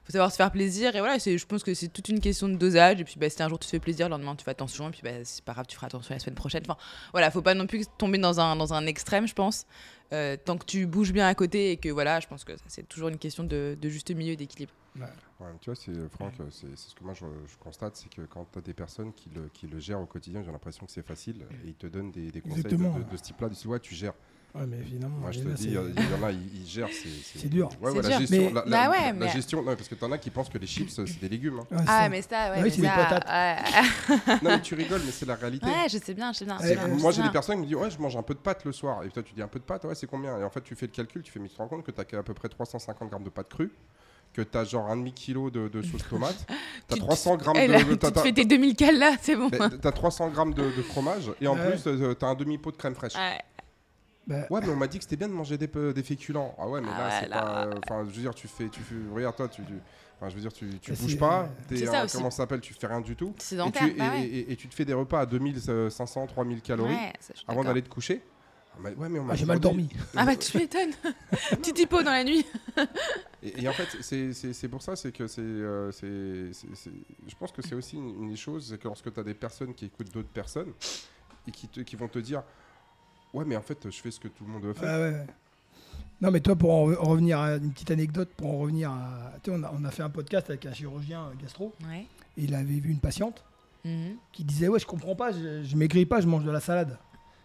faut savoir se faire plaisir et voilà c'est je pense que c'est toute une question de dosage et puis bah, si un jour tu te fais plaisir le lendemain tu fais attention et puis bah, c'est pas grave tu feras attention la semaine prochaine enfin voilà faut pas non plus tomber dans un dans un extrême je pense Euh, tant que tu bouges bien à côté et que voilà je pense que c'est toujours une question de, de juste milieu et d'équilibre Ouais, tu vois, c'est Franck, euh, c'est ce que moi je, je constate, c'est que quand tu as des personnes qui le, qui le gèrent au quotidien, j'ai l'impression que c'est facile et ils te donnent des, des conseils de, Exactement. de- de ce type-là. Disent ouais, tu gères. Ouais, mais évidemment. Moi je te dis, c'est- il y, en a, ils, gèrent. C'est dur. Ouais, C'est ouais, la dur. gestion, Mais- la, Bah la- ouais, la mais- gestion, non, parce que t'en as qui pensent que les chips c'est des légumes. hein. Ah mais ça ouais, Ah oui, c'est des patates. ouais. non, mais tu rigoles, mais c'est la réalité. Ouais, je sais bien je sais bien, euh, moi j'ai des personnes qui me disent ouais je mange un peu de pâtes le soir et toi tu dis un peu de pâtes ouais c'est combien? Et en fait tu fais le calcul tu fais mais tu te rends compte que tu as à peu près 350 grammes de pâtes crues que tu as genre un demi kilo de, de sauce tomate tu as Tu te- 300 grammes Eh de là, t'as- tu te t'as- fais tes 2000 cales là c'est bon mais t'as 300 grammes de, de fromage et en Ouais. plus euh, t'as un demi pot de crème fraîche Ouais. Bah, Ouais, mais on m'a dit que c'était bien de manger des, des féculents. Ah ouais, mais Ah là, ouais, c'est là. pas. euh, Enfin, je veux dire, tu fais. Tu fais regarde, toi, tu. tu- Enfin, je veux dire, tu, tu Mais bouges pas. t'es C'est ça aussi. comment ça s'appelle Tu fais rien du tout. Et tu, bah et, ouais. et- et tu te fais des repas à 2500, 3000 calories Ouais, ça, avant d'aller te coucher. Ah, mais- ouais, mais on m'a ah, j'ai mal dormi. ah bah tu m'étonnes petit hypo dans la nuit Et, et en fait, c'est- c'est c'est pour ça, c'est que c'est. euh, c'est- c'est- c'est- je pense que c'est aussi une, une des choses, c'est que lorsque tu as des personnes qui écoutent d'autres personnes et qui, te- qui vont te dire Ouais, mais en fait, je fais ce que tout le monde. Ah ouais, ouais. Non, mais toi, pour en re- en revenir à une petite anecdote, pour en revenir à. Tu sais, on a, on a fait un podcast avec un chirurgien euh, gastro, ouais et il avait vu une patiente Mhm. qui disait Ouais, je comprends pas, je, je maigris pas, je mange de la salade.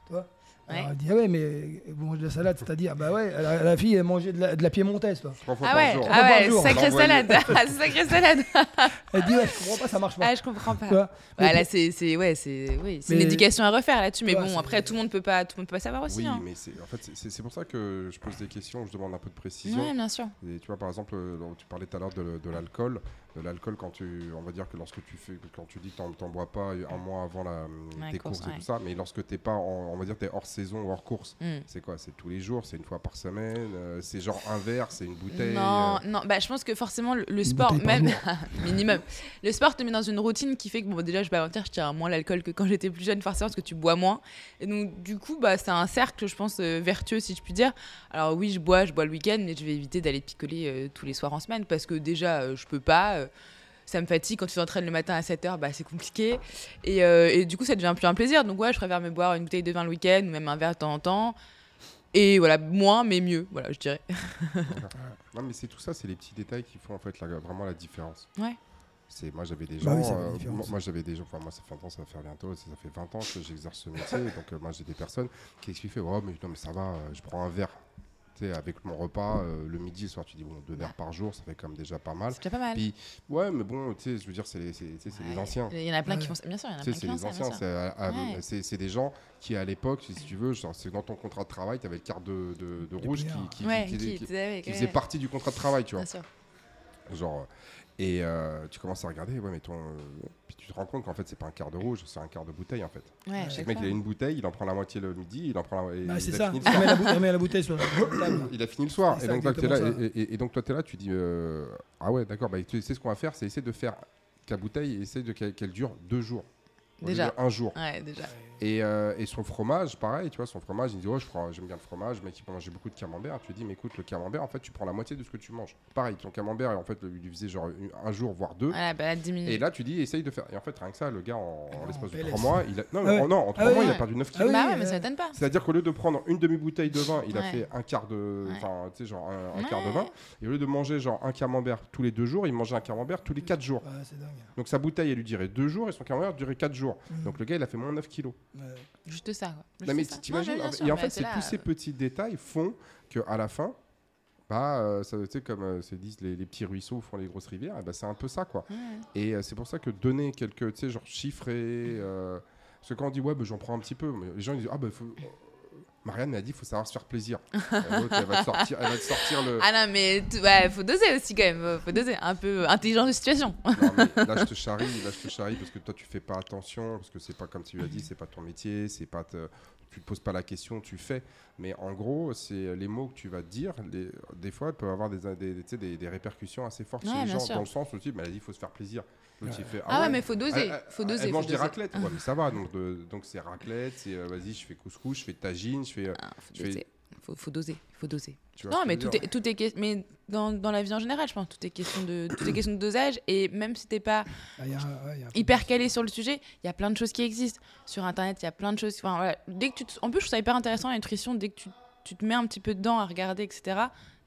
Tu vois? Alors, Ouais. elle dit Ah ouais, mais vous mangez de la salade, c'est-à-dire Bah ouais, la, la fille, elle mangeait de la, de la piémontaise, toi. Trois fois Ah par ouais, jour. Ah ouais, jour. sacrée salade, Ah, sacrée salade. Elle dit Ouais, je comprends pas, ça marche pas. Ah, je comprends pas. Ouais, Mais là, c'est, c'est, ouais, c'est, oui, c'est Mais- une éducation à refaire là-dessus, mais Ouais, bon, après, tout le monde peut pas, tout le monde peut pas savoir aussi. Oui, hein. mais c'est en fait c'est- pour ça que je pose des questions, je demande un peu de précision. Ouais, bien sûr. Et tu vois par exemple, euh, tu parlais tout à l'heure de, de l'alcool. De l'alcool quand tu, on va dire que lorsque tu fais, quand tu dis que t'en, t'en bois pas un mois avant la, Ouais, tes course, courses et ouais. tout ça, mais lorsque t'es pas, en- on va dire t'es hors saison ou hors course, Hmm. c'est quoi? C'est tous les jours, c'est une fois par semaine, euh, c'est genre un verre, c'est une bouteille? Non, euh, non, bah, je pense que forcément le, le sport, même minimum, le sport te met dans une routine qui fait que bon, déjà, je vais pas mentir, je tiens moins l'alcool que quand j'étais plus jeune, forcément, parce que tu bois moins. Et donc, du coup, bah, c'est un cercle, je pense, euh, vertueux, si je puis dire. Alors, oui, je bois, je bois le week-end, mais je vais éviter d'aller picoler euh, tous les soirs en semaine, parce que déjà, euh, je peux pas. Euh, ça me fatigue quand tu t'entraînes le matin à 7h, bah, c'est compliqué. Et, euh, et du coup, ça devient plus un plaisir. Donc, ouais, je préfère me boire une bouteille de vin le week-end ou même un verre de temps en temps. Et voilà, moins, mais mieux, voilà, je dirais. Non, mais c'est tout ça, c'est les petits détails qui font en fait la- vraiment la différence. Ouais. C'est moi j'avais des Bah gens, oui, euh, moi, moi, j'avais des gens, enfin moi ça fait un temps, ça va faire bientôt, ça, ça fait 20 ans que j'exerce ce métier, donc euh, moi j'ai des personnes qui expliquent, oh mais non mais ça va, je prends un verre, avec mon repas euh, le midi, le soir, tu dis bon deux verres par jour, ça fait quand même déjà pas mal. C'est déjà pas mal. Puis ouais mais bon, tu sais, je veux dire c'est les, c'est- c'est les Ouais. anciens. Il y en a plein qui font ça. Bien sûr, il y en a plein qui c'est font les anciens, c'est à- à- Ouais. c'est c'est des gens qui à l'époque, si tu veux, genre, c'est dans ton contrat de travail, tu avais le carte de, de, rouge qui, Ouais, faisait partie du contrat de travail, tu vois. Bien sûr. Genre, et euh, tu commences à regarder, ouais, mais ton. euh, puis tu te rends compte qu'en fait, c'est pas un quart de rouge, c'est un quart de bouteille en fait. Ouais, Le mec, il a une bouteille, il en prend la moitié le midi, il en prend la. et Bah, c'est ça. Il remet la, bou- il remet la bouteille sur la sur la table. Il a fini le soir. Et ça, donc, là, t'es là, exactement et, et- et donc toi, tu es là, tu dis euh, Ah ouais, d'accord, bah, tu sais ce qu'on va faire, c'est essayer de faire la bouteille, essayer de qu'elle qu'elle dure deux jours. Déjà. Un jour. Ouais, déjà. Et, euh, et son fromage, pareil, tu vois, son fromage, il dit, oh, j'aime bien le fromage, mais peut manger beaucoup de camembert. Tu lui dis, mais écoute, le camembert, en fait, tu prends la moitié de ce que tu manges. Pareil, ton camembert, en fait, il lui faisait genre un jour, voire deux. Voilà, bah, 10 minutes. Et là, tu dis, essaye de faire. Et en fait, rien que ça, le gars, en, en en l'espace de PLS. trois mois, il a. Non, Ah ouais. en- non, en trois Ah mois, il a perdu 9 Ah kilos. bah ouais, mais ça m'étonne pas. C'est-à-dire qu'au lieu de prendre une demi-bouteille de vin, il a fait un quart de. Ouais. Enfin, tu sais, genre un, un Ouais. quart de vin. Et au lieu de manger genre un camembert tous les deux jours, il mangeait un camembert tous les quatre jours. Ouais, c'est dingue. Donc sa bouteille, elle lui durait deux jours et son camembert durait quatre jours. Mm. Donc le gars, il a fait moins 9 kilos. Juste ça, quoi. Juste Non, mais ça. t'imagines Non, sûr, Et en fait, c'est là, tous ces petits détails font qu'à la fin, bah, euh, ça, comme euh, se disent les, les petits ruisseaux font les grosses rivières, et bah, c'est un peu ça, quoi. Ouais. Et euh, c'est pour ça que donner quelques, tu sais, genre chiffrés. euh, parce que quand on dit, ouais, bah, j'en prends un petit peu, mais les gens ils disent, ah, bah, faut. Marianne m'a dit, il faut savoir se faire plaisir. L'autre, elle, va te sortir, elle va te sortir le. Ah non, mais tu- ouais, faut doser aussi quand même. Faut, faut doser. Un peu intelligence de situation. Non, mais là, je te charrie, là, je te charrie parce que toi, tu fais pas attention, parce que c'est pas comme tu l'as dit, c'est pas ton métier, c'est pas te- tu te poses pas la question, tu fais. Mais en gros, c'est les mots que tu vas dire, les- des fois, elles peuvent avoir des, des, répercussions assez fortes Ouais, chez les gens, sûr. dans le sens où tu dis, mais elle a dit, il faut se faire plaisir. L'autre, il fait, Ah, ouais, mais faut doser. Elle, faut doser. elle faut mange des doser. raclettes, ouais, mais ça va. Donc, de- donc c'est raclette, c'est euh, vas-y, je fais couscous, je fais tagine, je fais. euh, Ah, faut Je fais- doser. Faut, faut doser. Faut doser. Non, mais tout est, tout est mais dans, dans la vie en général, je pense, tout est question de, tout est question de dosage. Et même si t'es pas Ah, il y a- ouais, il y a un peu hyper calé sur le sujet, il y a plein de choses qui existent. Sur Internet, il y a plein de choses. Enfin, voilà. Dès que tu te- En plus, je trouve ça hyper intéressant, la nutrition. Dès que tu, tu te mets un petit peu dedans à regarder, etc.,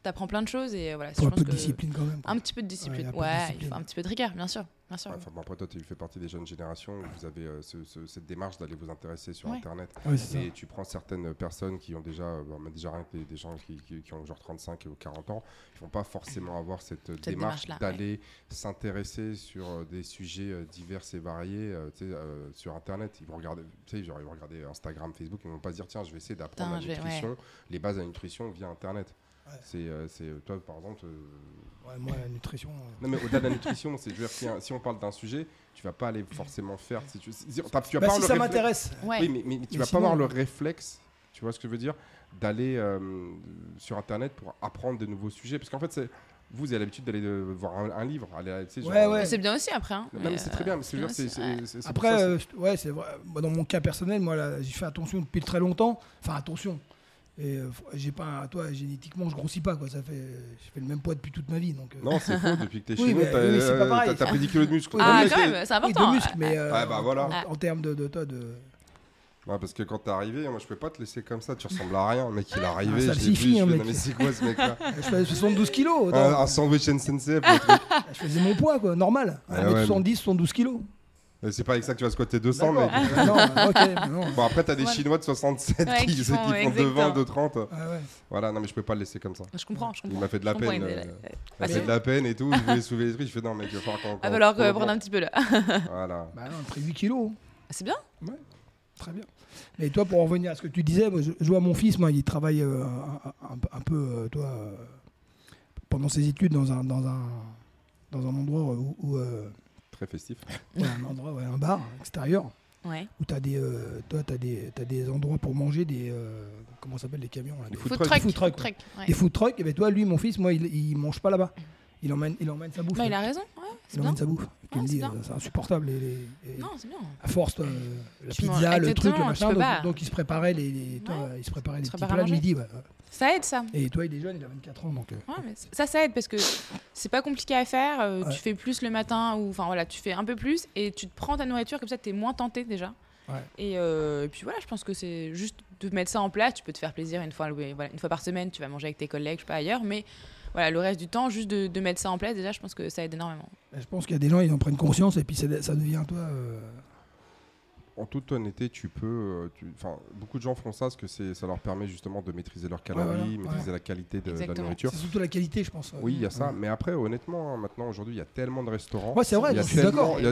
t'apprends plein de choses. Et voilà, Faut je un pense peu de que- discipline quand même. quoi. Un petit peu de discipline. Ouais, il de il discipline. faut un petit peu de rigueur, bien sûr. Bien sûr. Ouais, Enfin, bon, après, toi, tu fais partie des jeunes générations où vous avez euh, ce- ce- cette démarche d'aller vous intéresser sur Ouais. Internet. Ouais, c'est ça. Et tu prends certaines personnes qui ont déjà, euh, bah, déjà rien que des, des gens qui, qui- qui ont genre 35 ou 40 ans, ils vont pas forcément avoir cette, euh, démarche d'aller s'intéresser sur des sujets divers et variés euh, euh, sur Internet. Ils vont regarder, genre, ils vont regarder Instagram, Facebook, ils vont pas se dire tiens, je vais essayer d'apprendre la ouais. nutrition, les bases de la nutrition via Internet. Ouais. C'est, euh, c'est euh, toi par exemple. euh, Ouais, moi, la nutrition. euh, non mais au-delà de la nutrition, c'est je veux dire, si, si on parle d'un sujet, tu vas pas aller forcément faire. Si tu, si- t'as- tu vas Bah, pas si avoir ça réflexe- m'intéresse. Ouais. oui, mais, mais tu Mais vas sinon- pas avoir le réflexe, tu vois ce que je veux dire, d'aller euh, sur Internet pour apprendre de nouveaux sujets. Parce qu'en fait, c'est- vous avez l'habitude d'aller euh, voir un, un livre. Aller, tu sais, genre, Ouais, euh, ouais. C'est bien aussi après. hein. Non, mais Mais, c'est très euh, bien. Mais c'est bien c'est- aussi, c'est- ouais. c'est- c'est pour Après, ça, c'est- euh, je- ouais, c'est vrai. Moi, dans mon cas personnel, moi, là, j'ai fait attention depuis très longtemps. Enfin, attention. Et euh, j'ai pas, toi, génétiquement, je grossis pas, quoi. Ça fait, je fais le même poids depuis toute ma vie, donc. euh, Non, c'est faux. Depuis que t'es Oui, chez nous, t'as oui, euh, t'as- pris 10 kilos de muscle. Ah, quand même, c'est oui, important. de muscles, mais euh, Ouais, bah, voilà. en, en termes de, de, toi, de, Ouais, parce que quand t'es arrivé, moi je peux pas te laisser comme ça, tu ressembles à rien. Le mec il est arrivé, ça je le l'ai vu, suffit, je hein, fais, mec. non mais c'est quoi ce mec là je fais 72 kilos. un, un sandwich truc. Je faisais mon poids, quoi, normal. Ah 1m70, 72 kilos. Mais C'est pas avec ça que tu vas squatter 200, mec. D'accord. non, bah, ok, non. Bon, après, t'as des Voilà. Chinois de 67 Ouais, qui, qui qui font, ouais, de 20, exactement. de 30. Ouais, ouais. Voilà, non, mais je peux pas le laisser comme ça. Je comprends, je Il comprends. m'a fait de la peine. il euh, Il m'a Vas-y. fait de la peine et tout. Je voulais soulever les trucs. Je fais non, mec, il va falloir qu'on. Il va falloir euh, prendre un petit peu là. Voilà. Bah non, pris 8 kilos. C'est bien. Très bien. Mais toi, pour en revenir à ce que tu disais, moi, je, je vois mon fils, moi, il travaille euh, un, un- un peu, euh, toi, euh, pendant ses études dans un, dans un, dans un endroit où, où, euh, Très festif. ouais, un endroit, ouais, un bar extérieur, Ouais. où t'as des, euh, toi, t'as des, t'as des endroits pour manger, des, euh, comment ça s'appelle, les camions là, Des des- food Food truck. truck. Food truck, food truck, ouais. des food trucks. Et ben toi, lui, mon fils, moi, il, il mange pas là-bas. Il emmène, il emmène sa bouffe. Bah, il a raison, ouais, c'est Il bien. emmène sa bouffe. Tu me dis, euh, c'est insupportable. Les, les- et Non, c'est bien. à force, toi, la Tu pizza, le truc, le machin. Donc, il se préparait les, les- toi, Ouais. il se préparait les Se petits plats midi. Ça aide, ça. Et toi, il est jeune, il a 24 ans, donc. euh, Ouais, mais ça, ça aide parce que c'est pas compliqué à faire. euh, Ouais. Tu fais plus le matin ou enfin voilà, tu fais un peu plus et tu te prends ta nourriture comme ça, t'es moins tenté déjà. Ouais. Et, euh, et puis voilà, je pense que c'est juste de mettre ça en place. Tu peux te faire plaisir une fois, voilà, une fois par semaine. Tu vas manger avec tes collègues, je sais pas ailleurs, mais voilà, le reste du temps, juste de, de mettre ça en place, déjà, je pense que ça aide énormément. je pense qu'il y a des gens, ils en prennent conscience et puis ça, ça devient, toi. En toute honnêteté, tu peux. euh, tu- Enfin, beaucoup de gens font ça parce que c'est- ça leur permet justement de maîtriser leurs calories, voilà, maîtriser ouais. la qualité de, de la nourriture. C'est surtout la qualité, je pense. Oui, il y a ça. Ouais. Mais après, honnêtement, hein, maintenant, aujourd'hui, il y a tellement de restaurants. Ouais, c'est vrai, je suis d'accord. Il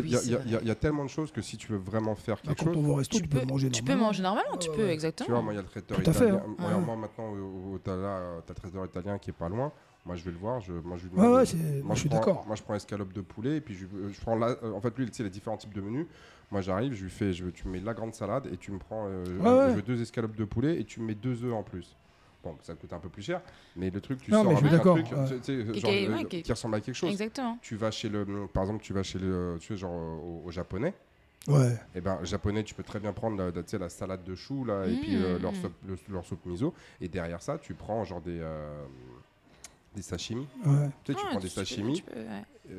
y a- tellement de choses que si tu veux vraiment faire Bah, quelque quand chose. on va au resto, tu, Tu peux, peux- manger Tu peux normalement. manger normalement, tu peux, ouais. exactement. Tu vois, moi, il y a le traiteur Tout à fait, italien. hein. Moi, Ouais. moi, maintenant, t'as là, euh, t'as le traiteur italien qui est pas loin. Moi, je vais le voir. Je, moi, je lui demande- ouais, moi, je suis prends- d'accord. Moi, je prends escalope de poulet et puis je, je prends la, euh, en fait, lui, tu sais, les différents types de menus. Moi, j'arrive, je lui fais, je, tu me mets la grande salade et tu me prends, euh, Ouais, euh, ouais. je veux deux escalopes de poulet et tu me mets deux œufs en plus. Bon, ça coûte un peu plus cher, mais le truc, tu Non, sors mais je suis avec un truc, Qui- genre, qui- euh, ouais, qui- qui ressemble à quelque chose. Exactement. Tu vas chez le, par exemple, tu vas chez le, tu sais, genre au, au japonais. Ouais. Et ben, japonais, tu peux très bien prendre la, la- tu sais, la salade de choux là, et puis euh, leur, Mm. soupe, le- leur soupe miso. Et derrière ça, tu prends genre des, euh, des sashimi. Ouais. Tu sais, tu Ouais, prends des peux- sashimi, peux,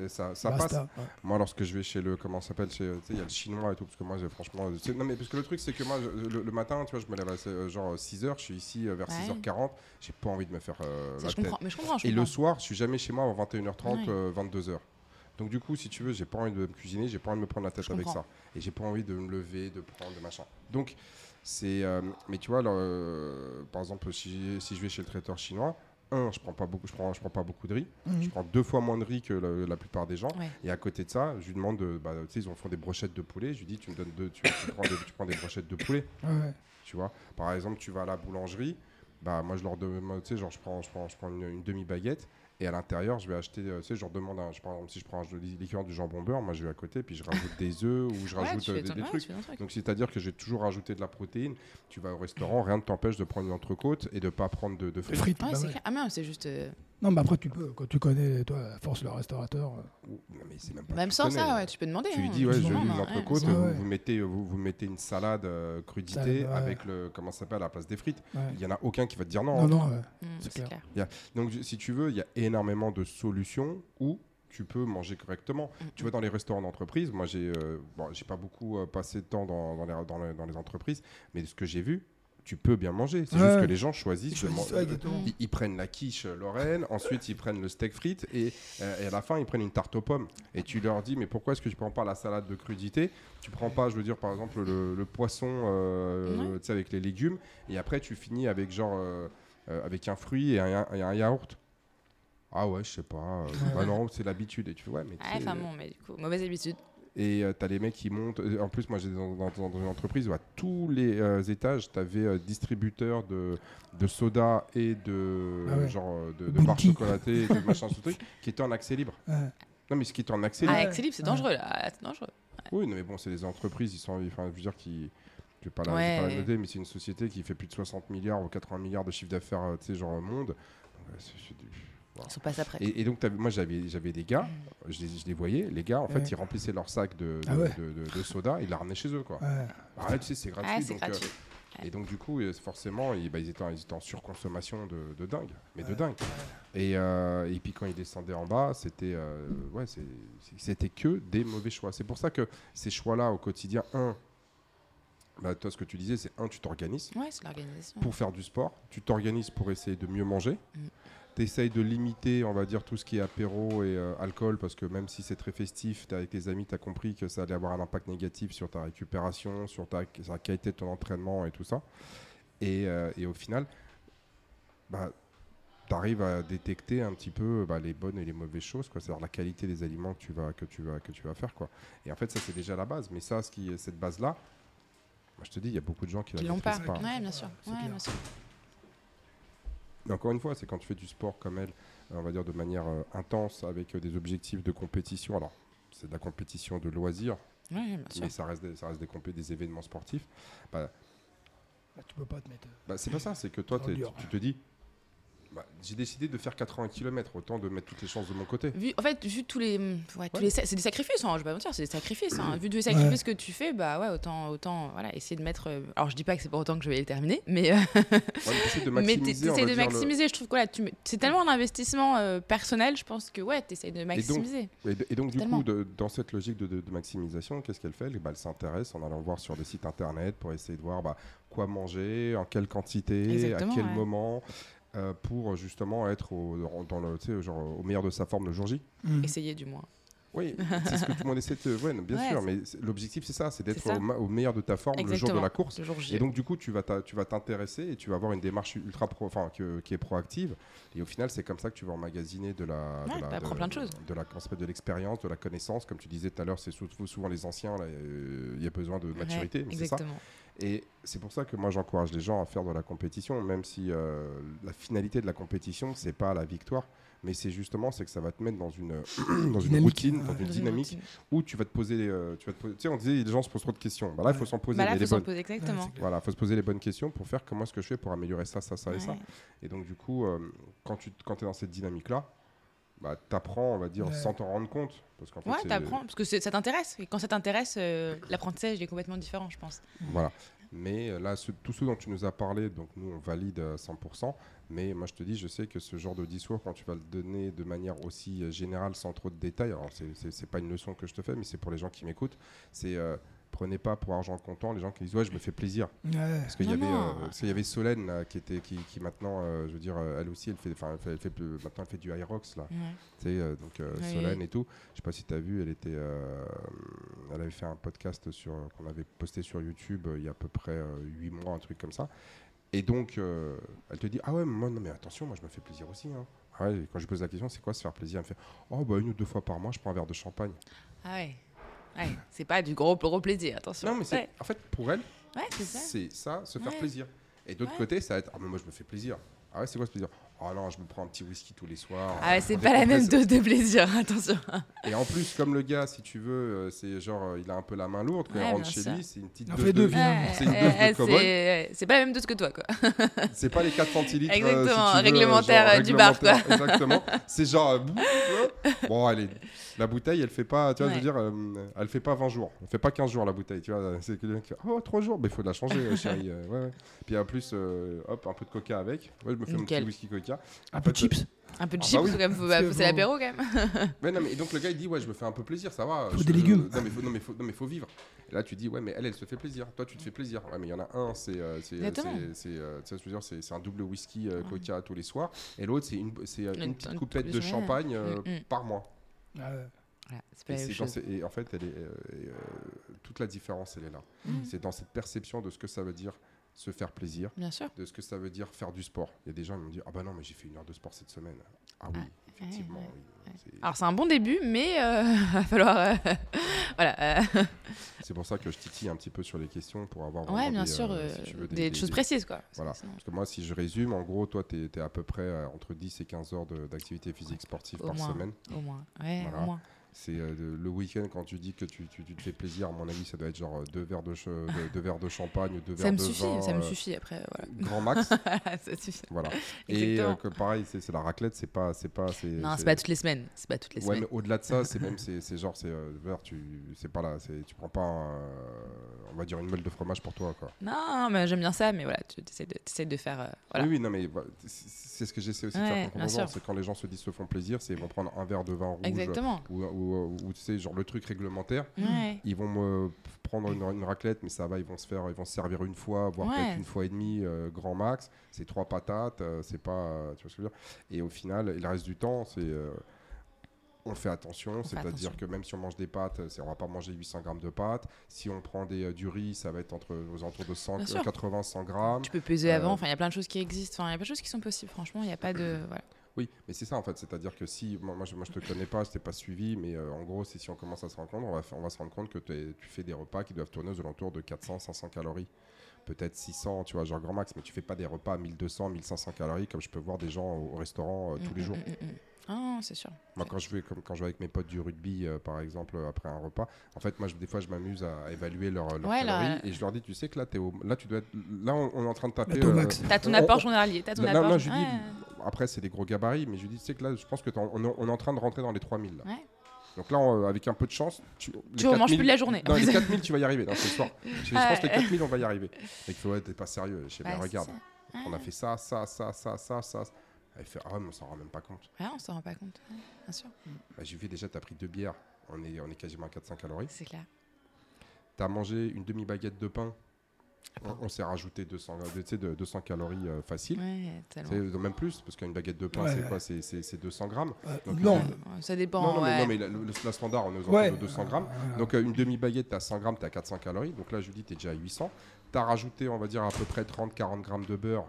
ouais. ça, ça passe. ouais. Moi, lorsque je vais chez le, comment ça s'appelle, chez, tu sais, il y a le chinois et tout, parce que moi, franchement, non mais parce que le truc, c'est que moi, je- le, le matin, tu vois, je me lève à euh, genre 6h, je suis ici euh, vers Ouais. 6h40, j'ai pas envie de me faire euh, la je tête. comprends, mais je comprends, je Et le soir, je suis jamais chez moi avant 21h30, Ouais. euh, 22h. Donc du coup, si tu veux, j'ai pas envie de me cuisiner, j'ai pas envie de me prendre la tête Je avec comprends. ça. Et j'ai pas envie de me lever, de prendre, de machin. Donc, c'est... euh, mais tu vois, euh, par exemple, si, si je vais chez le traiteur chinois, un, je prends pas beaucoup, je prends, je prends pas beaucoup de riz. Mhm. Je prends deux fois moins de riz que la, la plupart des gens. Ouais. Et à côté de ça, je lui demande, de, bah, tu sais, ils en font des brochettes de poulet. Je lui dis, tu me donnes deux, tu, tu prends des, tu prends des brochettes de poulet. Ouais. Tu vois, par exemple, tu vas à la boulangerie, bah moi je leur demande, tu sais, genre je prends, je prends, je prends une, une demi baguette et à l'intérieur je vais acheter, euh, tu sais, je leur demande, un, je, par exemple, si je prends un l'équivalent du jambon beurre, moi je vais à côté puis je rajoute des œufs ou je Ouais, rajoute tu euh, des, ton- des ouais, trucs. truc. Donc c'est-à-dire que j'ai toujours rajouté de la protéine. Tu vas au restaurant, rien ne t'empêche de prendre une entrecôte et de pas prendre de, de frites. Frites, bah c'est ouais. clair. Ah, non, c'est juste. Euh, Non, mais après, tu peux, quand tu connais, toi, à force le restaurateur. euh, Ou- non, mais c'est même pas Même que sans connais. ça, ouais, tu peux demander. Tu lui hein, dis, ouais, je une ouais, entrecôte, Ouais, vous, mettez, vous, vous mettez une salade euh, crudité Salade, ouais. avec le, comment ça s'appelle, à la place des frites. ouais. Il y en a aucun qui va te dire non. Non, hein. non, ouais. Mm, C'est clair. Donc, si tu veux, il y a énormément de solutions où tu peux manger correctement. Mm, Tu vois, dans les restaurants d'entreprise, moi, j'ai euh, bon, j'ai pas beaucoup euh, passé de temps dans, dans les, dans, les, dans les entreprises, mais ce que j'ai vu, tu peux bien manger. C'est Ouais. juste que les gens choisissent. Ils de choisissent, man- ils, ils prennent la quiche euh, Lorraine, ensuite ils prennent le steak frites et, euh, et à la fin ils prennent une tarte aux pommes. Et tu leur dis mais pourquoi est-ce que tu prends pas la salade de crudité? Tu prends pas, je veux dire par exemple le, le poisson, euh, Ouais. sais avec les légumes, et après tu finis avec genre euh, euh, avec un fruit et un, et un yaourt. Ah ouais, je sais pas. euh, bah non, c'est l'habitude. Et tu fais ouais, mais sais, enfin bon, mais du coup, mauvaise habitude. Et euh, t'as les mecs qui montent. euh, En plus, moi, j'étais dans, dans- dans une entreprise où à tous les euh, étages, t'avais euh, distributeurs de, de soda et de Ah ouais. genre de, de barres chocolatées et de machin ce truc qui étaient en accès libre. Ouais. Non, mais ce qui est en accès Ah, libre. avec Célib, c'est Ouais. dangereux là. Ah, C'est dangereux. Oui, non, mais bon, c'est des entreprises. Ils sont, enfin, je veux dire, qui. Je vais pas la, je vais Ouais. pas la noter, mais c'est une société qui fait plus de 60 milliards ou 80 milliards de chiffre d'affaires, tu sais, genre au monde. Ils sont pas après. Et, et donc, moi, j'avais j'avais des gars, je les, je les voyais, les gars, en fait, ils remplissaient leur sac de, de, Ah ouais. de- de- de soda, ils la ramenaient chez eux, quoi. Ouais. Ouais, tu sais, c'est gratuit. Ah, c'est donc, euh, gratuit. et donc, du coup, euh, forcément, ils, bah, ils, étaient en, ils étaient en surconsommation de, de dingue. Mais de Ouais. dingue. Et, euh, et puis, quand ils descendaient en bas, c'était euh, ouais, c'est- c'est- c'était que des mauvais choix. C'est pour ça que ces choix-là au quotidien, un, bah, toi, ce que tu disais, c'est un, tu t'organises Ouais, c'est l'organisation. pour faire du sport, tu t'organises pour essayer de mieux manger. Mm. Tu essayes de limiter, on va dire, tout ce qui est apéro et euh, alcool, parce que même si c'est très festif, t'es avec tes amis, tu as compris que ça allait avoir un impact négatif sur ta récupération, sur, ta, sur la qualité de ton entraînement et tout ça. Et, euh, et au final, bah, tu arrives à détecter un petit peu bah, les bonnes et les mauvaises choses, quoi. c'est-à-dire la qualité des aliments que tu vas, que tu vas, que tu vas faire. Quoi. Et en fait, ça, c'est déjà la base. Mais ça, ce qui, cette base-là, moi, je te dis, il y a beaucoup de gens qui Qui la l'ont pas. maîtrisent pas. Ouais, bien sûr. Ouais, bien sûr. Encore une fois, c'est quand tu fais du sport comme elle, euh, on va dire de manière euh, intense, avec euh, des objectifs de compétition. Alors, c'est de la compétition de loisirs, Ouais, bien sûr. mais ça reste des, ça reste des, compé- des événements sportifs. Bah, Bah, tu peux pas te mettre. bah, c'est pas ça, c'est que toi, tu te dis, bah, j'ai décidé de faire 80 km, autant de mettre toutes les chances de mon côté. Vu, en fait, vu tous les, ouais, tous Ouais. les, sa- c'est des sacrifices. Hein, je vais pas mentir, c'est des sacrifices. Hein. Vu tous les sacrifices que tu fais, bah ouais, autant, autant, voilà, essayer de mettre. euh, alors, je dis pas que c'est pour autant que je vais les terminer, mais, euh, mais de mais maximiser, va de le- maximiser. Je trouve que tu, c'est tellement un investissement euh, personnel. Je pense que ouais, t'essayes de maximiser. Et, donc, du Tellement. coup, de- dans cette logique de, de- de maximisation, qu'est-ce qu'elle fait? Bah, Elle s'intéresse en allant voir sur des sites internet pour essayer de voir bah, quoi manger, en quelle quantité, Exactement, à quel ouais. moment, euh, pour justement être au, dans le, tu sais, genre, au meilleur de sa forme le jour J. Mm. Essayer du moins. Oui, c'est ce que tout le monde essaie de. Ouais, bien Ouais, sûr, mais l'objectif, c'est ça c'est d'être au, meilleur de ta forme le jour de la course. Le jour J. Et donc, du coup, tu vas t'intéresser et tu vas avoir une démarche ultra pro, enfin, que- qui est proactive. Et au final, c'est comme ça que tu vas emmagasiner de la. Ouais, de la t'apprends plein de choses. De la, de l'expérience, de la connaissance. Comme tu disais tout à l'heure, c'est sou- souvent les anciens, euh, il y a besoin de Ouais, maturité. mais c'est ça. Et c'est pour ça que moi, j'encourage les gens à faire de la compétition, même si euh, la finalité de la compétition, c'est pas la victoire. Mais c'est justement, c'est que ça va te mettre dans une, dans une Dynamique. routine, dans une dynamique où tu vas te poser, euh, tu vas te poser- tu sais, on disait les gens se posent trop de questions. Bah là, il faut Ouais. s'en poser Bah là, faut les bonnes. poser exactement. Voilà, faut se poser les bonnes questions pour faire comment est-ce que je fais pour améliorer ça, ça, ça et ça. Et donc du coup, euh, quand tu quand es dans cette dynamique-là, bah, t'apprends, on va dire, Ouais. sans t'en rendre compte. Parce qu'en fait, Ouais, t'apprends parce que c'est- ça t'intéresse. Et quand ça t'intéresse, euh, l'apprentissage est complètement différent, je pense. Voilà. Mais euh, là, ce- tout ce dont tu nous as parlé, donc nous, on valide à 100%. Mais moi, je te dis, je sais que ce genre de discours, quand tu vas le donner de manière aussi euh, générale, sans trop de détails, alors c'est- c'est c'est pas une leçon que je te fais, mais c'est pour les gens qui m'écoutent, c'est euh, prenez pas pour argent comptant les gens qui disent ouais, je me fais plaisir. Ouais. Parce qu'il y Non, avait, non. euh, parce qu'il y avait Solène là, qui était, qui, qui maintenant, euh, je veux dire, euh, elle aussi, elle fait, enfin, elle fait, elle fait plus- maintenant elle fait du Irox là. Ouais. Tu sais, donc euh, Solène et tout. Je sais pas si tu as vu, elle était, elle avait fait un podcast sur qu'on avait posté sur YouTube il y a à peu près 8 mois, un truc comme ça. Et donc, elle te dit ah ouais, moi non mais attention, moi je me fais plaisir aussi. hein. Ah quand je pose la question, c'est quoi se faire plaisir? Elle me fait oh bah une ou deux fois par mois, je prends un verre de champagne. Ah ouais. Ouais, c'est pas du gros, gros plaisir, attention. Non mais c'est, Ouais, en fait pour elle, ouais c'est ça. ça, se faire plaisir. Et d'autre côté, ça va être ah mais moi je me fais plaisir. Ah ouais, c'est quoi ce plaisir? Oh non, je me prends un petit whisky tous les soirs. Ah ouais, c'est pas la même dose de plaisir, attention. Et en plus, comme le gars, si tu veux, euh, c'est genre, euh, il a un peu la main lourde. Quand Ouais, il rentre chez sûr. lui, c'est une petite en dose fait de. C'est une dose Ouais, c'est pas la même dose que toi, quoi. C'est pas les 4 centilitres. euh, si Exactement, tu veux, réglementaire, genre, du bar, quoi. Exactement. C'est genre. bon, allez. La bouteille, elle fait pas, tu vois, je veux Ouais. dire, euh, elle fait pas 20 jours. Elle fait pas 15 jours, la bouteille, tu vois. C'est quelqu'un qui fait, oh, 3 jours, mais il faut la changer, chérie. ouais, ouais. Puis en plus, euh, hop, un peu de coca avec. Ouais, je me fais mon petit Nickel. whisky coca. Un En peu de fait, chips. Un peu de Ah chips, bah oui. quand même, faut, Parce que c'est l'apéro, quand même. Ouais, non, mais, et donc le gars il dit ouais je me fais un peu plaisir ça va Faut je- des je- légumes. non mais faut non mais faut non mais faut vivre et là tu dis ouais mais elle elle se fait plaisir toi tu te fais plaisir ouais mais il y en a un c'est euh, c'est euh, euh, un double whisky euh, coca tous les soirs et l'autre c'est une c'est euh, Une- une petite coupette de champagne euh, Mm, mm. par mois Ah ouais. Voilà, c'est pas et, en fait elle est euh, euh, toute la différence elle est là Mm. c'est dans cette perception de ce que ça veut dire se faire plaisir Bien sûr. de ce que ça veut dire faire du sport il y a des gens qui me disent ah bah non mais j'ai fait une heure de sport cette semaine ah oui effectivement ouais, oui, c'est- Alors, c'est un bon début, mais euh, va falloir. euh, voilà. euh, C'est pour ça que je titille un petit peu sur les questions pour avoir ouais, vraiment bien des, sûr, si tu veux, des, choses précises, quoi. Parce que Voilà. sinon- Parce que moi, si je résume, en gros, toi, tu es, à peu près euh, entre 10 et 15 heures d'activité physique sportive Au par moins. semaine. Au moins. Ouais, Voilà. au moins. C'est euh, le week-end, quand tu dis que tu, tu- tu te fais plaisir, à mon avis, ça doit être genre euh, deux verres de, de- deux verres de champagne, deux Ça verres me de suffit, vin. ça me euh, suffit après. Voilà. Grand max. Ça suffit. voilà. Et euh, que pareil, c'est la raclette, c'est pas. c'est pas c'est- Non, c'est pas toutes les semaines. C'est pas toutes les Ouais, semaines. mais au-delà de ça, c'est même c'est genre c'est vers, tu c'est pas là, c'est tu prends pas un, on va dire une meule de fromage pour toi quoi. Non, mais j'aime bien ça, mais voilà, tu essaies de, t'essaies de faire. euh, voilà. Oui, oui, non, mais c'est ce que j'essaie aussi de faire c'est quand les gens se disent se font plaisir, c'est ils vont prendre un verre de vin rouge Exactement. ou, ou, ou, tu sais genre le truc réglementaire. Ouais. Ils vont me prendre une, une raclette, mais ça va, ils vont se faire, ils vont se servir une fois, voire Ouais. peut-être une fois et demie, euh, grand max. C'est trois patates, euh, c'est pas, euh, tu vois ce que je veux dire. Et au final, il reste du temps, c'est euh, on fait attention, c'est-à-dire que même si on mange des pâtes, c'est- on va pas manger 800 grammes de pâtes. Si on prend des, euh, du riz, ça va être entre aux alentours de 100, Bien sûr. 80-100 grammes. Tu peux peser Euh, avant. Enfin, il y a plein de choses qui existent. Enfin, il y a plein de choses qui sont possibles. Franchement, il n'y a pas de. Voilà. Oui, mais c'est ça en fait, c'est-à-dire que si, moi, moi, je, moi je te connais pas, je t'ai pas suivi, mais euh, en gros, c'est si on commence à se rendre compte, on va, fa- on va se rendre compte que tu fais des repas qui doivent tourner aux alentours de 400-500 calories. Peut-être 600, tu vois, genre grand max, mais tu fais pas des repas à 1200, 1500 calories comme je peux voir des gens au, au restaurant euh, tous Mm, les mm, jours. Ah, c'est sûr. Moi, quand je vais, comme quand je vais avec mes potes du rugby, euh, par exemple, euh, après un repas, en fait, moi, je- des fois, je m'amuse à évaluer leur Ouais, là, calories euh, et je leur dis, tu sais que là, es au, là, tu dois être, là, on, on est en train de taper. Là, euh. T'as ton on- apport journalier. T'as ton Là, là, apport. moi, je dis, après, c'est des gros gabarits, mais je lui dis, tu sais que là, je pense que on, est, on est en train de rentrer dans les 3000. Là. Ouais. Donc là, on- avec un peu de chance, tu, Tu remanges 4000 plus de la journée. Non, les 4000, tu vas y arriver. Non, ce soir. Je, je pense que les Ouais. 4000, on va y arriver. Et il fait, ouais, t'es pas sérieux. Je sais, Ouais, ben, regarde, ça. on a fait ça, ça, ça, ça, ça, ça. Elle fait, ah ouais, mais on s'en rend même pas compte. Ouais, on s'en rend pas compte. ouais, bien sûr. Bah, J'ai vu déjà, t'as pris deux bières. On est, on est quasiment à 400 calories. C'est clair. T'as mangé une demi-baguette de pain. On, on s'est rajouté 200, euh, tu sais, de 200 calories euh, facile. Ouais, tellement. C'est euh, même plus, parce qu'une baguette de pain, Ouais, c'est ouais. quoi? C'est- C'est c'est 200 grammes. Euh, Donc, non, ça dépend. non, non, mais, ouais. non, mais la, le- la standard, on est aux ouais. alentours de 200 grammes. Donc euh, une demi-baguette, t'as 100 grammes, t'as 400 calories. Donc là, je dis, t'es déjà à 800. T'as rajouté, on va dire, à peu près 30-40 grammes de beurre.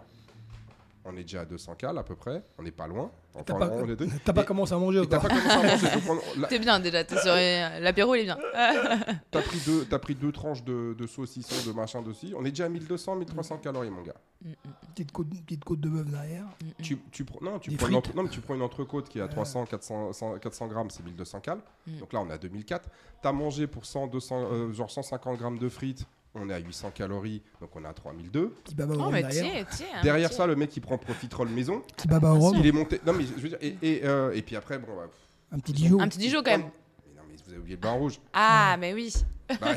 On est déjà à 200 cal à peu près. On n'est pas loin. T'as Enfin, pas, on est deux. t'as pas commencé à manger t'as pas commencé à manger. là, T'es bien déjà, t'es sur l'apéro, il est bien. T'as pris, deux, t'as pris deux tranches de, de saucisson, de machin dessus. On est déjà à 1200, 1300 calories, mon gars. Mm, mm, Petite côte, petite côte de bœuf derrière. mm, mm. Tu, tu, prends- non, tu Des prends frites. non, mais tu prends une entrecôte qui est à Ouais. 300, 400, 100 400 grammes, c'est 1200 cal. Mm. Donc là, on est à 2004. T'as mangé pour 100, 200, euh, genre 150 grammes de frites. On est à 800 calories, donc on est à 3002. Petit baba Oh, mais derrière. tiens, tiens. Derrière tiens. ça, le mec, il prend Profiterole maison. Petit baba au rhum. Il est monté. Non, mais je veux dire. Et, et, euh, et puis après, bon. Bah, Un petit Dijon. Un petit Dijon quand même. mais non, mais vous avez oublié le bain rouge. Ah, mais oui. Bah,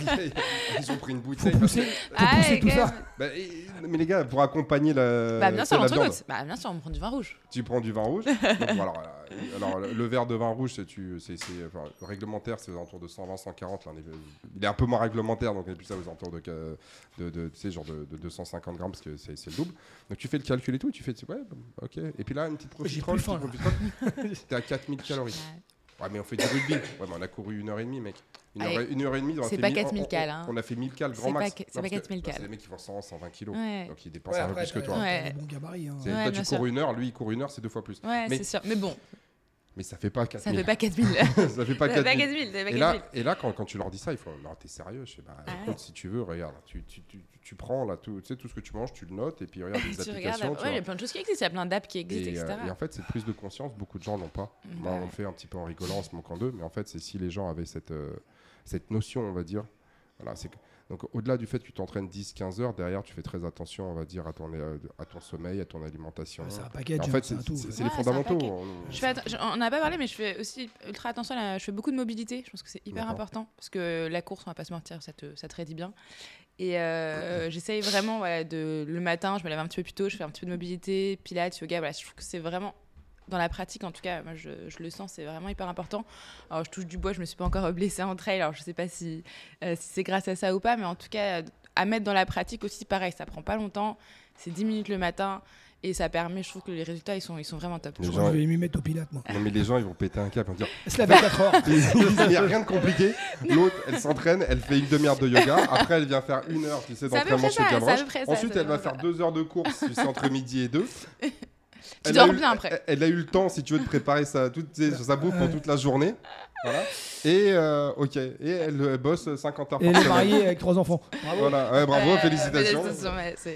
ils ont pris une Faut bouteille. parce que- pousser, faut Ah, pousser ouais, tout ça. Bah, et- mais les gars, pour accompagner la. Bah, bien sûr, l'entrecôte. Bah, bien sûr, on prend du vin rouge. Tu prends du vin rouge? Donc, bon, alors, euh, alors, le verre de vin rouge, c'est tu, c'est, c'est, enfin, le réglementaire, c'est aux alentours de 120, 140. Là, on est- il est un peu moins réglementaire, donc on est plus ça aux alentours de, de, de, de, tu sais, genre de, de 250 grammes, parce que c'est, le double. Donc tu fais le calcul et tout, et tu fais, tu- ouais, ok. Et puis là, une petite J'ai profiterole, plus faim, t'es à 4000 calories. Ouais. Mais on fait du rugby. Ouais, mais on a couru une heure et demie, mec. Une, heure, Allez. et- une heure et demie, on a C'est fait pas mille- 4000 on- on- cal, hein. On a fait 1000 cal grand C'est max. c'est pas parce que- 4000 parce que cal. les mecs, ils font 100, 120 kilos. Ouais. Donc ils dépensent Ouais, un peu plus que toi. Ouais. des bons gabarits, hein. C'est- Ouais, toi, tu sûr. cours une heure, lui, il court une heure, c'est deux fois plus. Ouais, Mais- c'est sûr. Mais bon, Mais ça fait pas 4000. ça fait pas 4000. ça fait pas Ça fait pas 4000. 4000. Ça fait pas Et là, 4000. et là quand, quand tu leur dis ça, ils font Non, t'es sérieux? Je fais Bah Ah écoute, si tu veux, regarde, tu, tu, tu, tu prends là, tout, tu sais, tout ce que tu manges, tu le notes, et puis regarde les applications. Ouais, il y a plein de choses qui existent. Il y a plein d'apps qui existent, et, etc. euh, et en fait, cette prise de conscience, beaucoup de gens n'ont pas. Moi, Ouais. on le fait un petit peu en rigolant, en se moquant d'eux, mais en fait, c'est si les gens avaient cette, euh, cette notion, on va dire. Voilà, c'est donc au-delà du fait que tu t'entraînes 10-15 heures, derrière, tu fais très attention, on va dire, à ton, euh, à ton sommeil, à ton alimentation. C'est un package. en hein, fait, c'est Ouais, les fondamentaux. Je fais je- on n'a pas parlé, mais je fais aussi ultra attention. à- je fais beaucoup de mobilité. Je pense que c'est hyper important parce que la course, on va pas se mentir, ça te, ça te raidit bien. Et euh, j'essaye vraiment, voilà, de, le matin, je me lève un petit peu plus tôt, je fais un petit peu de mobilité, pilates, yoga. Voilà, je trouve que c'est vraiment, dans la pratique en tout cas, moi je, je le sens, c'est vraiment hyper important. Alors je touche du bois, je me suis pas encore blessée en trail, alors je sais pas si, euh, si c'est grâce à ça ou pas, mais en tout cas, à mettre dans la pratique aussi, pareil, ça prend pas longtemps, c'est 10 minutes le matin. Et ça permet, je trouve que les résultats, ils sont, ils sont vraiment top. Les Je gens- je vais m'y mettre au pilote, moi. Non, mais les gens, ils vont péter un cap, ils vont dire Elle se lève à 4 heures. Il n'y a rien de compliqué. L'autre, elle s'entraîne, elle fait une demi-heure de yoga. Après, elle vient faire une heure, tu sais, C'est d'entraînement chez c'est Gavroche. Ensuite, c'est elle va faire ça. deux heures de course, tu sais, entre midi et deux. Tu Elle dors a eu- bien après. Elle, elle a eu le temps, si tu veux, de préparer sa, toute, sa bouffe pour toute la journée. Voilà. Et, euh, ok. Et elle, elle bosse 50 heures Et elle par est semaine. mariée avec trois enfants. Bravo. Voilà. Ouais, bravo, Ouais, félicitations.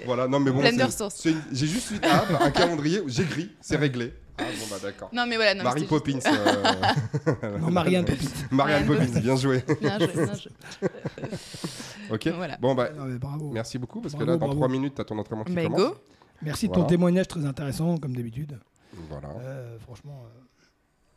Voilà, non, mais bon. J'ai juste une table, un calendrier, gris, c'est réglé. Ah, bon, bah, d'accord. Non, mais voilà, non, Marie Poppins. euh, Non, Marianne Popit. Marianne Poppins, bien joué. juste- Bien joué, bien joué. Ok. Voilà. Bon, bah, Non, mais bravo. merci beaucoup parce que Bravo, là, dans bravo. 3 minutes, tu as ton entraînement qui Bah, commence. go. Merci de Voilà. ton témoignage très intéressant, comme d'habitude. Voilà. Euh, franchement, euh,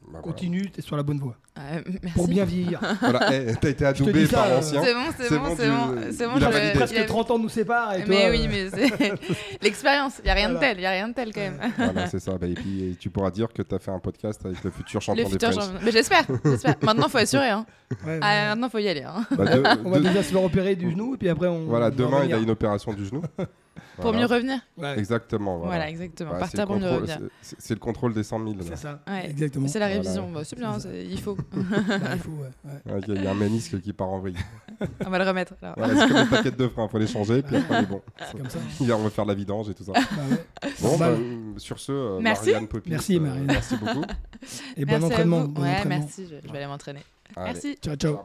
Bah, voilà. continue, t'es sur la bonne voie. Euh, merci. Pour bien vieillir. Voilà, eh, t'as été adoubé par euh, l'ancien. C'est bon, c'est bon, c'est bon. C'est bon, je- Presque a- 30 ans nous séparent. Et Mais toi, oui, euh, mais c'est l'expérience. Il n'y a rien de tel, il y a rien de tel quand même. Voilà, c'est ça. Bah, et puis, et tu pourras dire que tu as fait un podcast avec le futur champion Le des futur champion. Mais j'espère, j'espère. Maintenant, faut assurer. Hein. ouais, Ah, ouais. maintenant, faut y aller. Hein. Bah, de- On va de- déjà se faire opérer du genou, et puis après on. Voilà, demain, il revenir. a une opération du genou. Pour Voilà. mieux revenir. Ouais, Exactement. Voilà, Voilà. exactement. Bah, c'est Partir le pour mieux contrôle- revenir. c'est- le contrôle des 100 000. là. c'est ça. Ouais. Exactement. C'est la Voilà. révision. Bah, c'est bien, il faut. Bah, il faut, ouais, ouais. Ouais, Il y a un ménisque qui part en vrille. On va le remettre. alors. Voilà, c'est comme les paquets de frein, il faut les changer, puis après, on est bon. Comme ça. Hier, on va faire la vidange et tout ça. Bah, ouais. Bon, Bah, bah, sur ce, euh, Merci. Marianne Poppins, Merci, euh, Marianne. merci beaucoup. Et bon Merci à entraînement. bon Ouais, entraînement. merci. Je, je vais aller m'entraîner. Merci. Ciao, ciao.